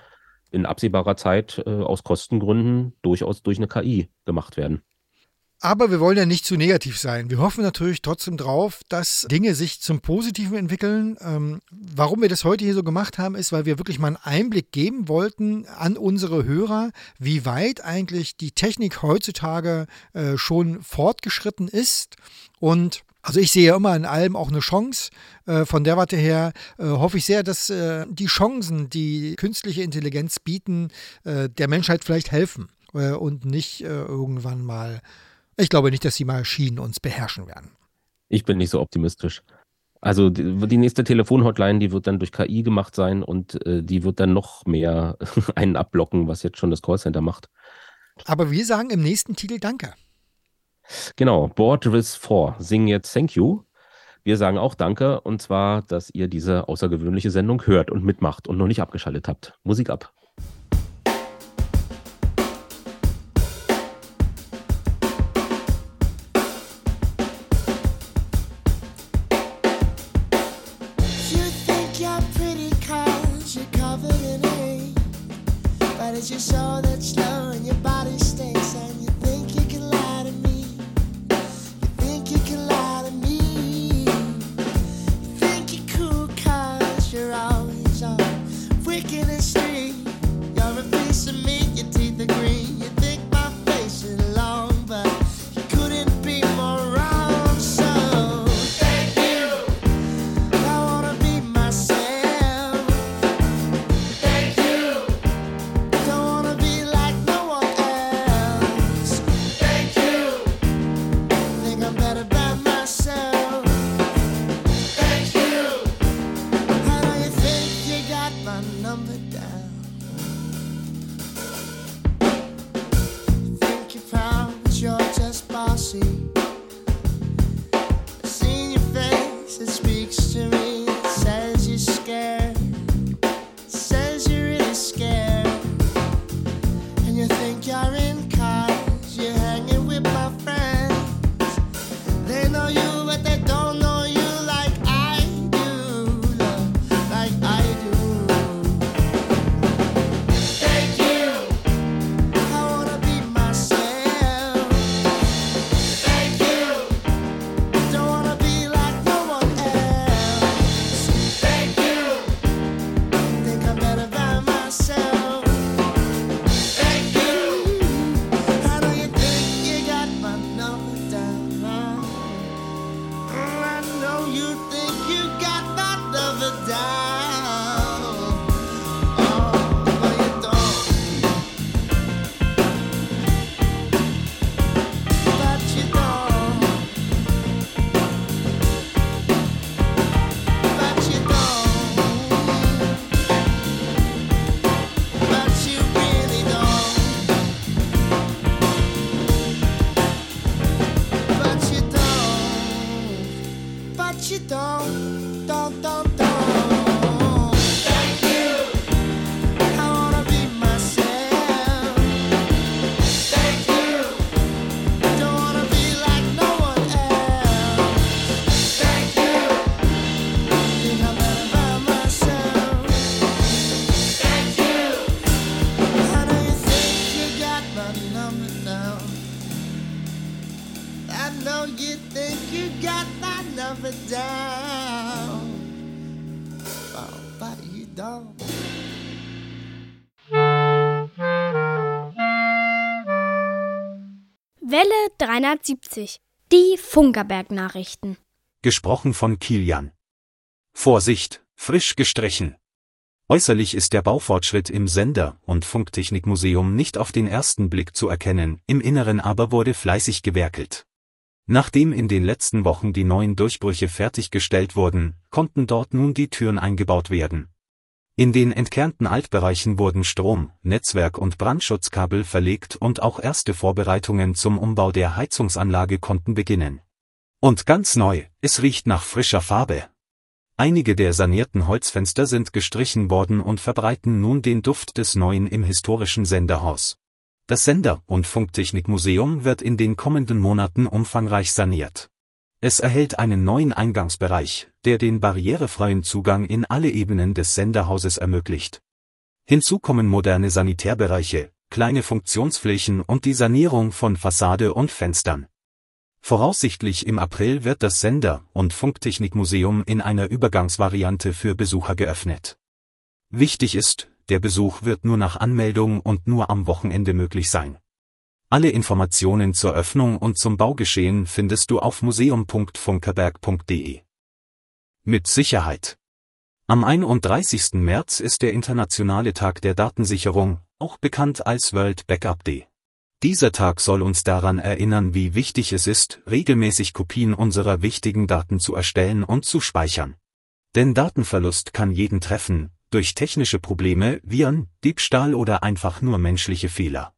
in absehbarer Zeit äh, aus Kostengründen durchaus durch eine KI gemacht werden. Aber wir wollen ja nicht zu negativ sein. Wir hoffen natürlich trotzdem drauf, dass Dinge sich zum Positiven entwickeln. Ähm, warum wir das heute hier so gemacht haben, ist, weil wir wirklich mal einen Einblick geben wollten an unsere Hörer, wie weit eigentlich die Technik heutzutage äh, schon fortgeschritten ist und also ich sehe ja immer in allem auch eine Chance. Äh, von der Warte her äh, hoffe ich sehr, dass äh, die Chancen, die künstliche Intelligenz bieten, der Menschheit vielleicht helfen und nicht irgendwann mal, ich glaube nicht, dass die Maschinen uns beherrschen werden. Ich bin nicht so optimistisch. Also die, die nächste Telefonhotline, die wird dann durch KI gemacht sein und die wird dann noch mehr einen abblocken, was jetzt schon das Callcenter macht. Aber wir sagen im nächsten Titel Danke. Genau, with 4 singen jetzt Thank You. Wir sagen auch Danke und zwar, dass ihr diese außergewöhnliche Sendung hört und mitmacht und noch nicht abgeschaltet habt. Musik ab. you saw that slow 370. Die Funkerberg-Nachrichten. Gesprochen von Kilian. Vorsicht, frisch gestrichen. Äußerlich ist der Baufortschritt im Sender- und Funktechnikmuseum nicht auf den ersten Blick zu erkennen, im Inneren aber wurde fleißig gewerkelt. Nachdem in den letzten Wochen die neuen Durchbrüche fertiggestellt wurden, konnten dort nun die Türen eingebaut werden. In den entkernten Altbereichen wurden Strom, Netzwerk und Brandschutzkabel verlegt und auch erste Vorbereitungen zum Umbau der Heizungsanlage konnten beginnen. Und ganz neu, es riecht nach frischer Farbe. Einige der sanierten Holzfenster sind gestrichen worden und verbreiten nun den Duft des Neuen im historischen Senderhaus. Das Sender- und Funktechnikmuseum wird in den kommenden Monaten umfangreich saniert. Es erhält einen neuen Eingangsbereich, der den barrierefreien Zugang in alle Ebenen des Senderhauses ermöglicht. Hinzu kommen moderne Sanitärbereiche, kleine Funktionsflächen und die Sanierung von Fassade und Fenstern. Voraussichtlich im April wird das Sender- und Funktechnikmuseum in einer Übergangsvariante für Besucher geöffnet. Wichtig ist, der Besuch wird nur nach Anmeldung und nur am Wochenende möglich sein. Alle Informationen zur Öffnung und zum Baugeschehen findest du auf museum.funkerberg.de. Mit Sicherheit. Am 31. März ist der Internationale Tag der Datensicherung, auch bekannt als World Backup Day. Dieser Tag soll uns daran erinnern, wie wichtig es ist, regelmäßig Kopien unserer wichtigen Daten zu erstellen und zu speichern. Denn Datenverlust kann jeden treffen, durch technische Probleme, Viren, Diebstahl oder einfach nur menschliche Fehler.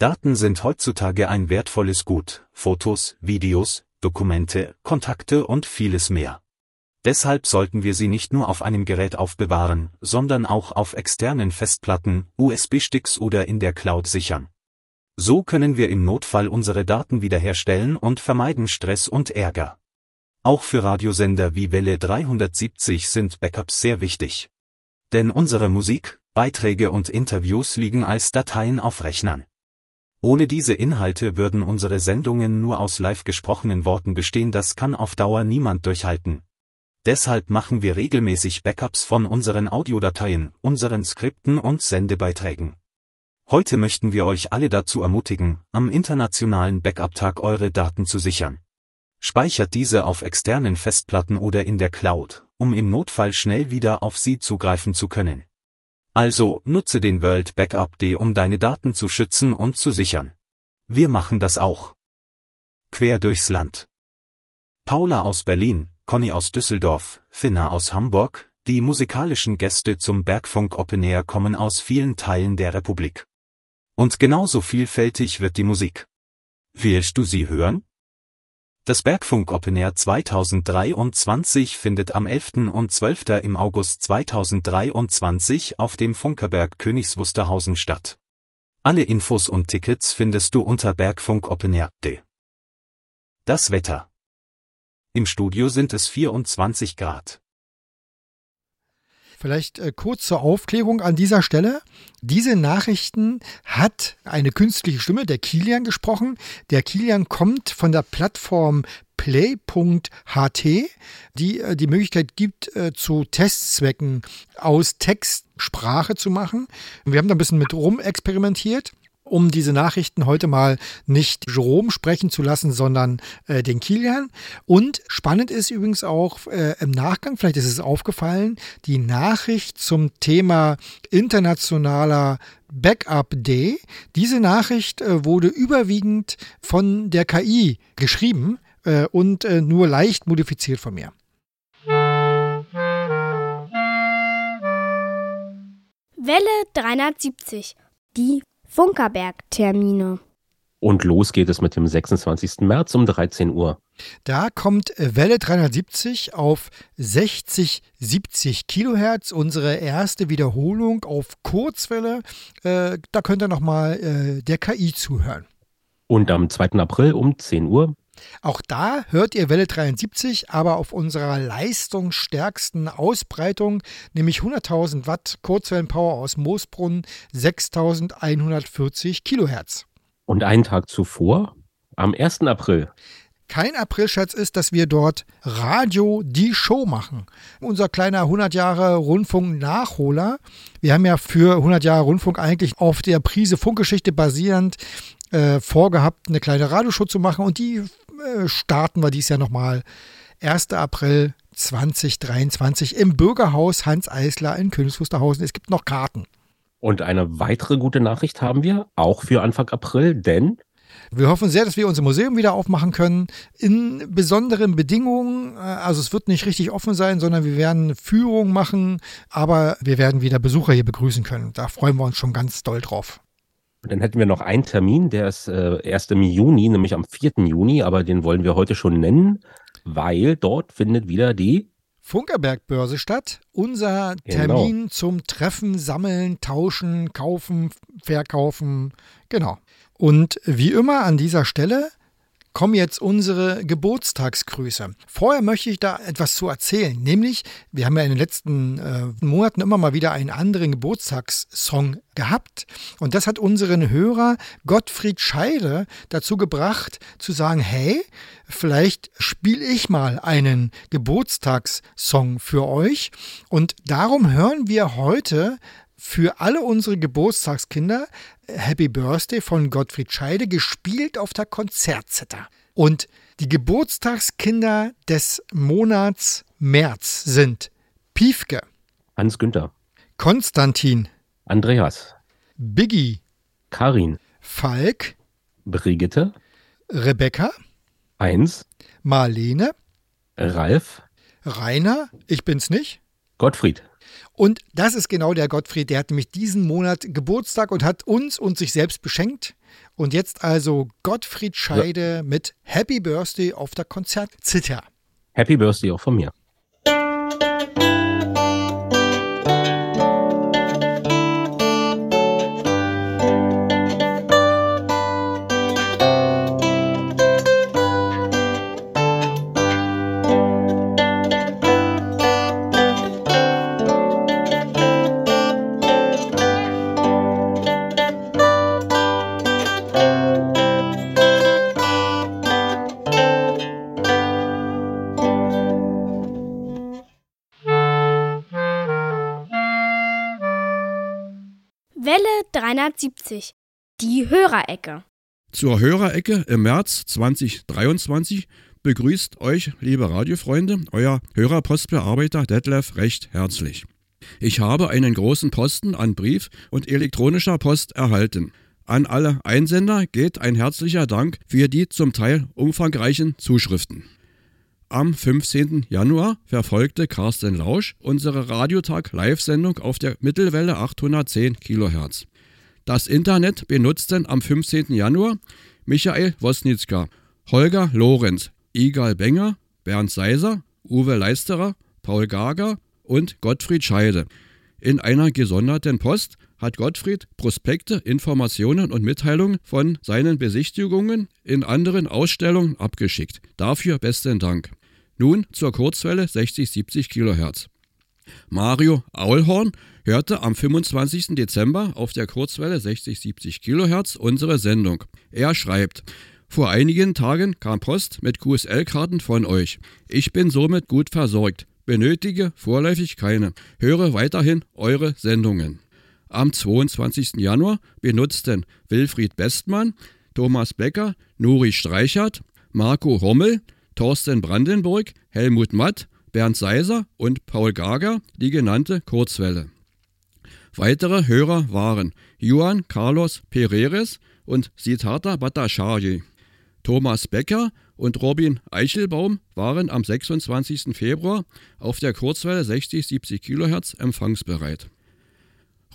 Daten sind heutzutage ein wertvolles Gut, Fotos, Videos, Dokumente, Kontakte und vieles mehr. Deshalb sollten wir sie nicht nur auf einem Gerät aufbewahren, sondern auch auf externen Festplatten, USB-Sticks oder in der Cloud sichern. So können wir im Notfall unsere Daten wiederherstellen und vermeiden Stress und Ärger. Auch für Radiosender wie Welle 370 sind Backups sehr wichtig. Denn unsere Musik, Beiträge und Interviews liegen als Dateien auf Rechnern. Ohne diese Inhalte würden unsere Sendungen nur aus live gesprochenen Worten bestehen, das kann auf Dauer niemand durchhalten. Deshalb machen wir regelmäßig Backups von unseren Audiodateien, unseren Skripten und Sendebeiträgen. Heute möchten wir euch alle dazu ermutigen, am internationalen Backup-Tag eure Daten zu sichern. Speichert diese auf externen Festplatten oder in der Cloud, um im Notfall schnell wieder auf sie zugreifen zu können. Also nutze den World Backup Day, um deine Daten zu schützen und zu sichern. Wir machen das auch. Quer durchs Land. Paula aus Berlin, Conny aus Düsseldorf, Finna aus Hamburg, die musikalischen Gäste zum Bergfunk Open Air kommen aus vielen Teilen der Republik. Und genauso vielfältig wird die Musik. Willst du sie hören? Das Bergfunk Open Air 2023 findet am 11. und 12. im August 2023 auf dem Funkerberg Königs Wusterhausen statt. Alle Infos und Tickets findest du unter bergfunkopenair.de. Das Wetter. Im Studio sind es 24 Grad. Vielleicht äh, kurz zur Aufklärung an dieser Stelle. Diese Nachrichten hat eine künstliche Stimme, der Kilian, gesprochen. Der Kilian kommt von der Plattform play.ht, die äh, die Möglichkeit gibt, äh, zu Testzwecken aus Text Sprache zu machen. Wir haben da ein bisschen mit rum experimentiert um diese Nachrichten heute mal nicht Jerome sprechen zu lassen, sondern äh, den Kilian. Und spannend ist übrigens auch äh, im Nachgang, vielleicht ist es aufgefallen, die Nachricht zum Thema internationaler Backup Day. Diese Nachricht äh, wurde überwiegend von der KI geschrieben äh, und äh, nur leicht modifiziert von mir. Welle 370. Die Funkerberg-Termine. Und los geht es mit dem 26. März um 13 Uhr. Da kommt Welle 370 auf 60, 70 Kilohertz, unsere erste Wiederholung auf Kurzwelle. Äh, da könnt ihr nochmal äh, der KI zuhören. Und am 2. April um 10 Uhr Auch da hört ihr Welle 73, aber auf unserer leistungsstärksten Ausbreitung, nämlich 100.000 Watt Kurzwellenpower aus Moosbrunn, 6.140 Kilohertz. und einen Tag zuvor, am 1. April, Kein Aprilscherz ist, dass wir dort Radio die Show machen. Unser kleiner 100 Jahre Rundfunk Nachholer. Wir haben ja für 100 Jahre Rundfunk eigentlich auf der Prise Funkgeschichte basierend äh, vorgehabt, eine kleine Radioshow zu machen und die starten wir dieses Jahr nochmal. 1. April 2023 im Bürgerhaus Hans Eisler in Königs Wusterhausen. Es gibt noch Karten. Und eine weitere gute Nachricht haben wir, auch für Anfang April, denn Wir hoffen sehr, dass wir unser Museum wieder aufmachen können. In besonderen Bedingungen. Äh, Also es wird nicht richtig offen sein, sondern wir werden Führung machen, aber wir werden wieder Besucher hier begrüßen können. Da freuen wir uns schon ganz doll drauf. Dann hätten wir noch einen Termin, der ist äh, erst im Juni, nämlich am 4. Juni, aber den wollen wir heute schon nennen, weil dort findet wieder die Funkerberg-Börse statt. Unser Genau. Termin zum Treffen, Sammeln, Tauschen, Kaufen, Verkaufen. Genau. Und wie immer an dieser Stelle kommen jetzt unsere Geburtstagsgrüße. Vorher möchte ich da etwas zu erzählen, nämlich wir haben ja in den letzten äh, Monaten immer mal wieder einen anderen Geburtstagssong gehabt und das hat unseren Hörer Gottfried Scheide dazu gebracht zu sagen, hey, vielleicht spiele ich mal einen Geburtstagssong für euch und darum hören wir heute für alle unsere Geburtstagskinder Happy Birthday von Gottfried Scheide, gespielt auf der Konzertzither. Und die Geburtstagskinder des Monats März sind Piefke, Hans Günther, Konstantin, Andreas, Biggie, Karin, Falk, Brigitte, Rebecca, Heinz, Marlene, Ralf, Rainer, ich bin's nicht. Gottfried. Und das ist genau der Gottfried, der hat nämlich diesen Monat Geburtstag und hat uns und sich selbst beschenkt. Und jetzt also Gottfried Scheide mit Happy Birthday auf der Konzertzither. Happy Birthday auch von mir. Hörerecke. Zur Hörerecke im März 2023 begrüßt euch, liebe Radiofreunde, euer Hörerpostbearbeiter Detlef recht herzlich. Ich habe einen großen Posten an Brief und elektronischer Post erhalten. An alle Einsender geht ein herzlicher Dank für die zum Teil umfangreichen Zuschriften. Am 15. Januar verfolgte Carsten Lausch unsere Radiotag-Live-Sendung auf der Mittelwelle 810 kHz. Das Internet benutzten am 15. Januar Michael Wosnitzka, Holger Lorenz, Igal Benger, Bernd Seiser, Uwe Leisterer, Paul Gager und Gottfried Scheide. In einer gesonderten Post hat Gottfried Prospekte, Informationen und Mitteilungen von seinen Besichtigungen in anderen Ausstellungen abgeschickt. Dafür besten Dank. Nun zur Kurzwelle 60-70 kHz. Mario Aulhorn hörte am 25. Dezember auf der Kurzwelle 60-70 kHz unsere Sendung. Er schreibt, vor einigen Tagen kam Post mit QSL-Karten von euch. Ich bin somit gut versorgt, benötige vorläufig keine. Höre weiterhin eure Sendungen. Am 22. Januar benutzten Wilfried Bestmann, Thomas Becker, Nuri Streichert, Marco Hommel, Thorsten Brandenburg, Helmut Matt, Bernd Seiser und Paul Gager die genannte Kurzwelle. Weitere Hörer waren Juan Carlos Pereres und Siddhartha Bhattacharya. Thomas Becker und Robin Eichelbaum waren am 26. Februar auf der Kurzwelle 60-70 kHz empfangsbereit.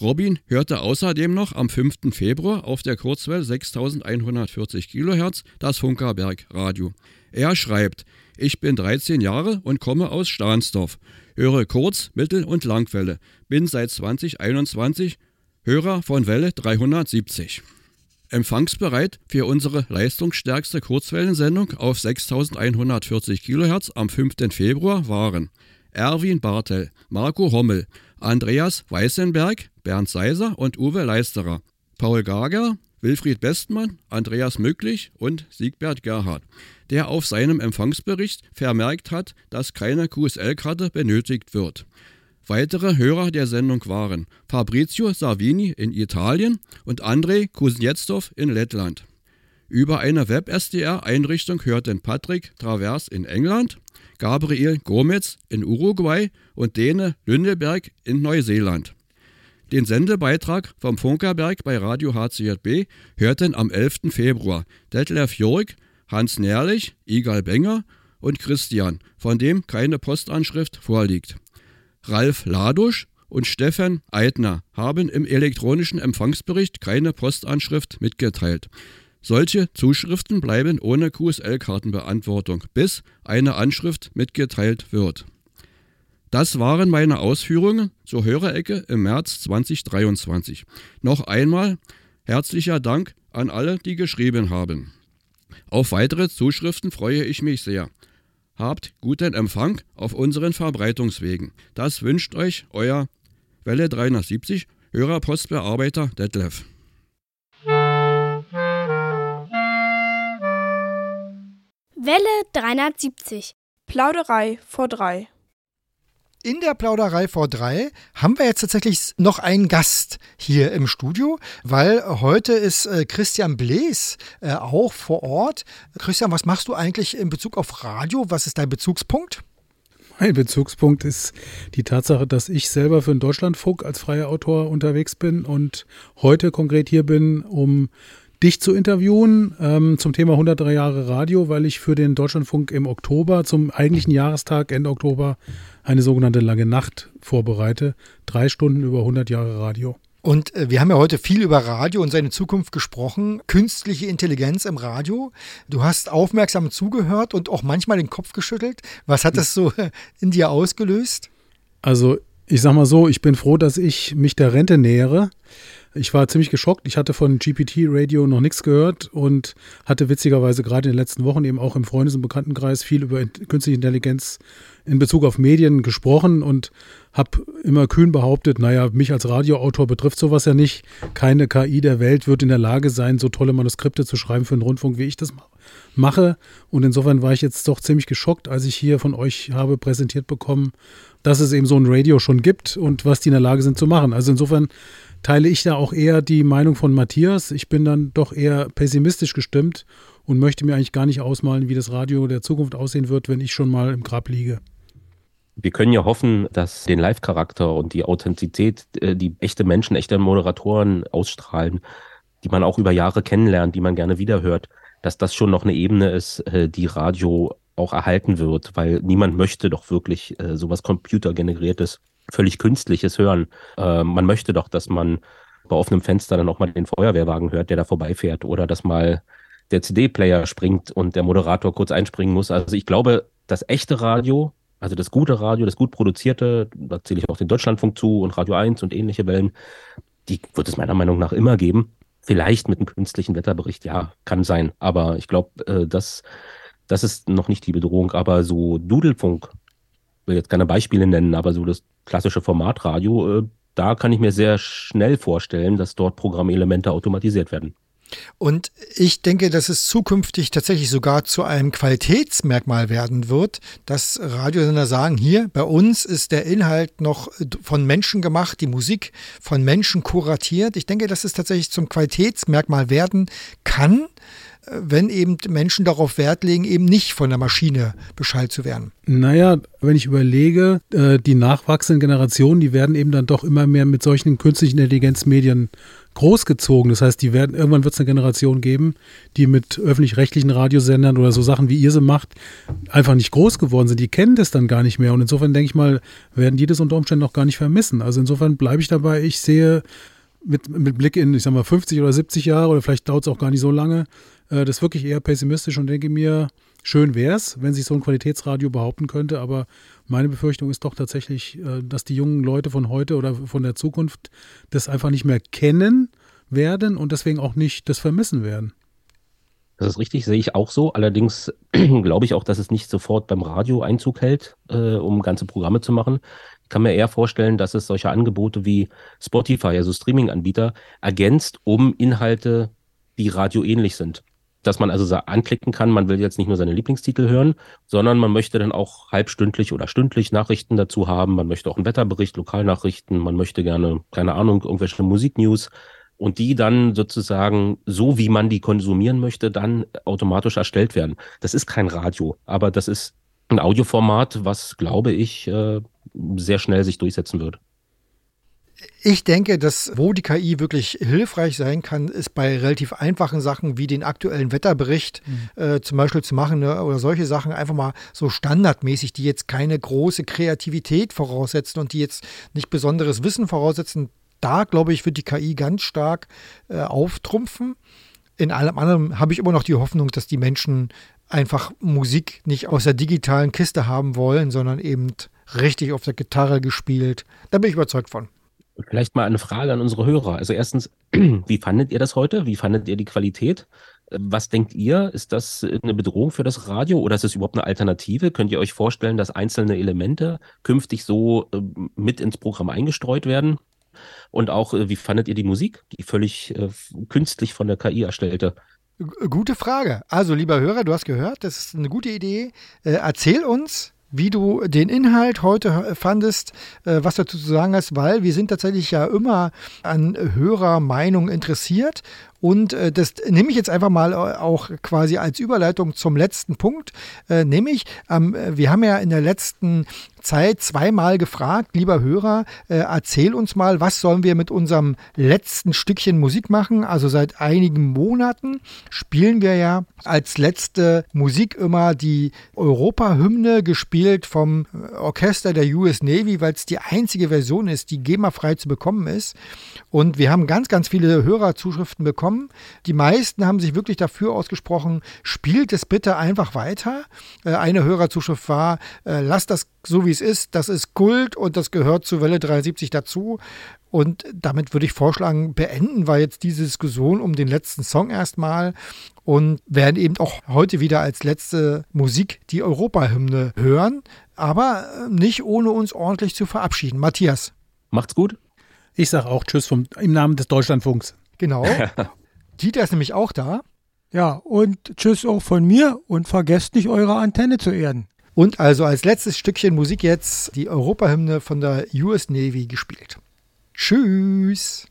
Robin hörte außerdem noch am 5. Februar auf der Kurzwelle 6140 kHz das Funkerberg Radio. Er schreibt, ich bin 13 Jahre und komme aus Stahnsdorf, höre Kurz-, Mittel- und Langwelle, bin seit 2021 Hörer von Welle 370. Empfangsbereit für unsere leistungsstärkste Kurzwellensendung auf 6140 kHz am 5. Februar waren Erwin Bartel, Marco Hommel, Andreas Weißenberg, Bernd Seiser und Uwe Leisterer, Paul Gager, Wilfried Bestmann, Andreas Möglich und Siegbert Gerhard, der auf seinem Empfangsbericht vermerkt hat, dass keine QSL-Karte benötigt wird. Weitere Hörer der Sendung waren Fabrizio Savini in Italien und Andrei Kuznetsov in Lettland. Über eine Web-SDR-Einrichtung hörten Patrick Travers in England, Gabriel Gomez in Uruguay und Dene Lündeberg in Neuseeland. Den Sendebeitrag vom Funkerberg bei Radio HCJB hörten am 11. Februar Detlef Jörg, Hans Nährlich, Igal Benger und Christian, von dem keine Postanschrift vorliegt. Ralf Ladusch und Stefan Eitner haben im elektronischen Empfangsbericht keine Postanschrift mitgeteilt. Solche Zuschriften bleiben ohne QSL-Kartenbeantwortung, bis eine Anschrift mitgeteilt wird. Das waren meine Ausführungen zur Hörerecke im März 2023. Noch einmal herzlicher Dank an alle, die geschrieben haben. Auf weitere Zuschriften freue ich mich sehr. Habt guten Empfang auf unseren Verbreitungswegen. Das wünscht euch euer Welle 370 Hörerpostbearbeiter Detlef. Welle 370. Plauderei vor drei. In der Plauderei vor drei haben wir jetzt tatsächlich noch einen Gast hier im Studio, weil heute ist äh, Christian Blees äh, auch vor Ort. Christian, was machst du eigentlich in Bezug auf Radio? Was ist dein Bezugspunkt? Mein Bezugspunkt ist die Tatsache, dass ich selber für den Deutschlandfunk als freier Autor unterwegs bin und heute konkret hier bin, um dich zu interviewen ähm, zum Thema 103 Jahre Radio, weil ich für den Deutschlandfunk im Oktober, zum eigentlichen Jahrestag, Ende Oktober, eine sogenannte lange Nacht vorbereite. Drei Stunden über 100 Jahre Radio. Und äh, wir haben ja heute viel über Radio und seine Zukunft gesprochen. Künstliche Intelligenz im Radio. Du hast aufmerksam zugehört und auch manchmal den Kopf geschüttelt. Was hat das so in dir ausgelöst? Also ich sag mal so, ich bin froh, dass ich mich der Rente nähere. Ich war ziemlich geschockt. Ich hatte von GPT Radio noch nichts gehört und hatte witzigerweise gerade in den letzten Wochen eben auch im Freundes- und Bekanntenkreis viel über künstliche Intelligenz in Bezug auf Medien gesprochen und habe immer kühn behauptet, naja, mich als Radioautor betrifft sowas ja nicht. Keine KI der Welt wird in der Lage sein, so tolle Manuskripte zu schreiben für den Rundfunk, wie ich das mache. Und insofern war ich jetzt doch ziemlich geschockt, als ich hier von euch habe präsentiert bekommen, dass es eben so ein Radio schon gibt und was die in der Lage sind zu machen. Also insofern teile ich da auch eher die Meinung von Matthias. Ich bin dann doch eher pessimistisch gestimmt und möchte mir eigentlich gar nicht ausmalen, wie das Radio der Zukunft aussehen wird, wenn ich schon mal im Grab liege. Wir können ja hoffen, dass den Live-Charakter und die Authentizität, äh, die echte Menschen, echte Moderatoren ausstrahlen, die man auch über Jahre kennenlernt, die man gerne wiederhört, dass das schon noch eine Ebene ist, äh, die Radio auch erhalten wird, weil niemand möchte doch wirklich äh, sowas computergeneriertes, völlig künstliches hören. Äh, man möchte doch, dass man bei offenem Fenster dann auch mal den Feuerwehrwagen hört, der da vorbeifährt oder dass mal der CD-Player springt und der Moderator kurz einspringen muss. Also ich glaube, das echte Radio, also das gute Radio, das gut produzierte, da zähle ich auch den Deutschlandfunk zu und Radio 1 und ähnliche Wellen, die wird es meiner Meinung nach immer geben. Vielleicht mit einem künstlichen Wetterbericht, ja, kann sein. Aber ich glaube, äh, das, das ist noch nicht die Bedrohung. Aber so Dudelfunk, will jetzt keine Beispiele nennen, aber so das klassische Formatradio, äh, da kann ich mir sehr schnell vorstellen, dass dort Programmelemente automatisiert werden. Und ich denke, dass es zukünftig tatsächlich sogar zu einem Qualitätsmerkmal werden wird, dass Radiosender sagen, hier bei uns ist der Inhalt noch von Menschen gemacht, die Musik von Menschen kuratiert. Ich denke, dass es tatsächlich zum Qualitätsmerkmal werden kann, wenn eben Menschen darauf Wert legen, eben nicht von der Maschine Bescheid zu werden? Naja, wenn ich überlege, äh, die nachwachsenden Generationen, die werden eben dann doch immer mehr mit solchen künstlichen Intelligenzmedien großgezogen. Das heißt, die werden, irgendwann wird es eine Generation geben, die mit öffentlich-rechtlichen Radiosendern oder so Sachen, wie ihr sie macht, einfach nicht groß geworden sind. Die kennen das dann gar nicht mehr. Und insofern denke ich mal, werden die das unter Umständen auch gar nicht vermissen. Also insofern bleibe ich dabei. Ich sehe mit, mit Blick in, ich sag mal, 50 oder 70 Jahre oder vielleicht dauert es auch gar nicht so lange, äh, das wirklich eher pessimistisch und denke mir, schön wäre es, wenn sich so ein Qualitätsradio behaupten könnte, aber meine Befürchtung ist doch tatsächlich, äh, dass die jungen Leute von heute oder von der Zukunft das einfach nicht mehr kennen werden und deswegen auch nicht das vermissen werden. Das ist richtig, sehe ich auch so. Allerdings glaube ich auch, dass es nicht sofort beim Radio Einzug hält, äh, um ganze Programme zu machen. Ich kann mir eher vorstellen, dass es solche Angebote wie Spotify, also Streaming-Anbieter, ergänzt, um Inhalte, die radioähnlich sind. Dass man also anklicken kann, man will jetzt nicht nur seine Lieblingstitel hören, sondern man möchte dann auch halbstündlich oder stündlich Nachrichten dazu haben. Man möchte auch einen Wetterbericht, Lokalnachrichten, man möchte gerne, keine Ahnung, irgendwelche Musiknews und die dann sozusagen so, wie man die konsumieren möchte, dann automatisch erstellt werden. Das ist kein Radio, aber das ist ein Audioformat, was, glaube ich, äh, sehr schnell sich durchsetzen wird. Ich denke, dass wo die KI wirklich hilfreich sein kann, ist bei relativ einfachen Sachen wie den aktuellen Wetterbericht mhm. äh, zum Beispiel zu machen ne, oder solche Sachen einfach mal so standardmäßig, die jetzt keine große Kreativität voraussetzen und die jetzt nicht besonderes Wissen voraussetzen. Da, glaube ich, wird die KI ganz stark äh, auftrumpfen. In allem anderen habe ich immer noch die Hoffnung, dass die Menschen einfach Musik nicht aus der digitalen Kiste haben wollen, sondern eben richtig auf der Gitarre gespielt. Da bin ich überzeugt von. Vielleicht mal eine Frage an unsere Hörer. Also erstens, wie fandet ihr das heute? Wie fandet ihr die Qualität? Was denkt ihr? Ist das eine Bedrohung für das Radio oder ist es überhaupt eine Alternative? Könnt ihr euch vorstellen, dass einzelne Elemente künftig so äh, mit ins Programm eingestreut werden? Und auch, äh, wie fandet ihr die Musik, die völlig äh, künstlich von der KI erstellte? Gute Frage. Also, lieber Hörer, du hast gehört, das ist eine gute Idee. Äh, erzähl uns, wie du den Inhalt heute fandest, äh, was dazu zu sagen hast, weil wir sind tatsächlich ja immer an Hörermeinung interessiert. Und äh, das nehme ich jetzt einfach mal äh, auch quasi als Überleitung zum letzten Punkt. Nämlich, ähm, wir haben ja in der letzten Zeit zweimal gefragt, lieber Hörer, äh, erzähl uns mal, was sollen wir mit unserem letzten Stückchen Musik machen? Also seit einigen Monaten spielen wir ja als letzte Musik immer die Europahymne, gespielt vom Orchester der US Navy, weil es die einzige Version ist, die GEMA-frei zu bekommen ist. Und wir haben ganz, ganz viele Hörerzuschriften bekommen. Die meisten haben sich wirklich dafür ausgesprochen, spielt es bitte einfach weiter. Äh, eine Hörerzuschrift war, äh, lasst das so wie es ist, das ist Kult und das gehört zu Welle 73 dazu. Und damit würde ich vorschlagen, beenden wir jetzt diese Diskussion um den letzten Song erstmal und werden eben auch heute wieder als letzte Musik die Europahymne hören, aber nicht ohne uns ordentlich zu verabschieden. Matthias. Macht's gut. Ich sage auch Tschüss vom, im Namen des Deutschlandfunks. Genau. Dieter ist nämlich auch da. Ja, und Tschüss auch von mir und vergesst nicht, eure Antenne zu erden. Und also als letztes Stückchen Musik jetzt die Europahymne von der US Navy gespielt. Tschüss.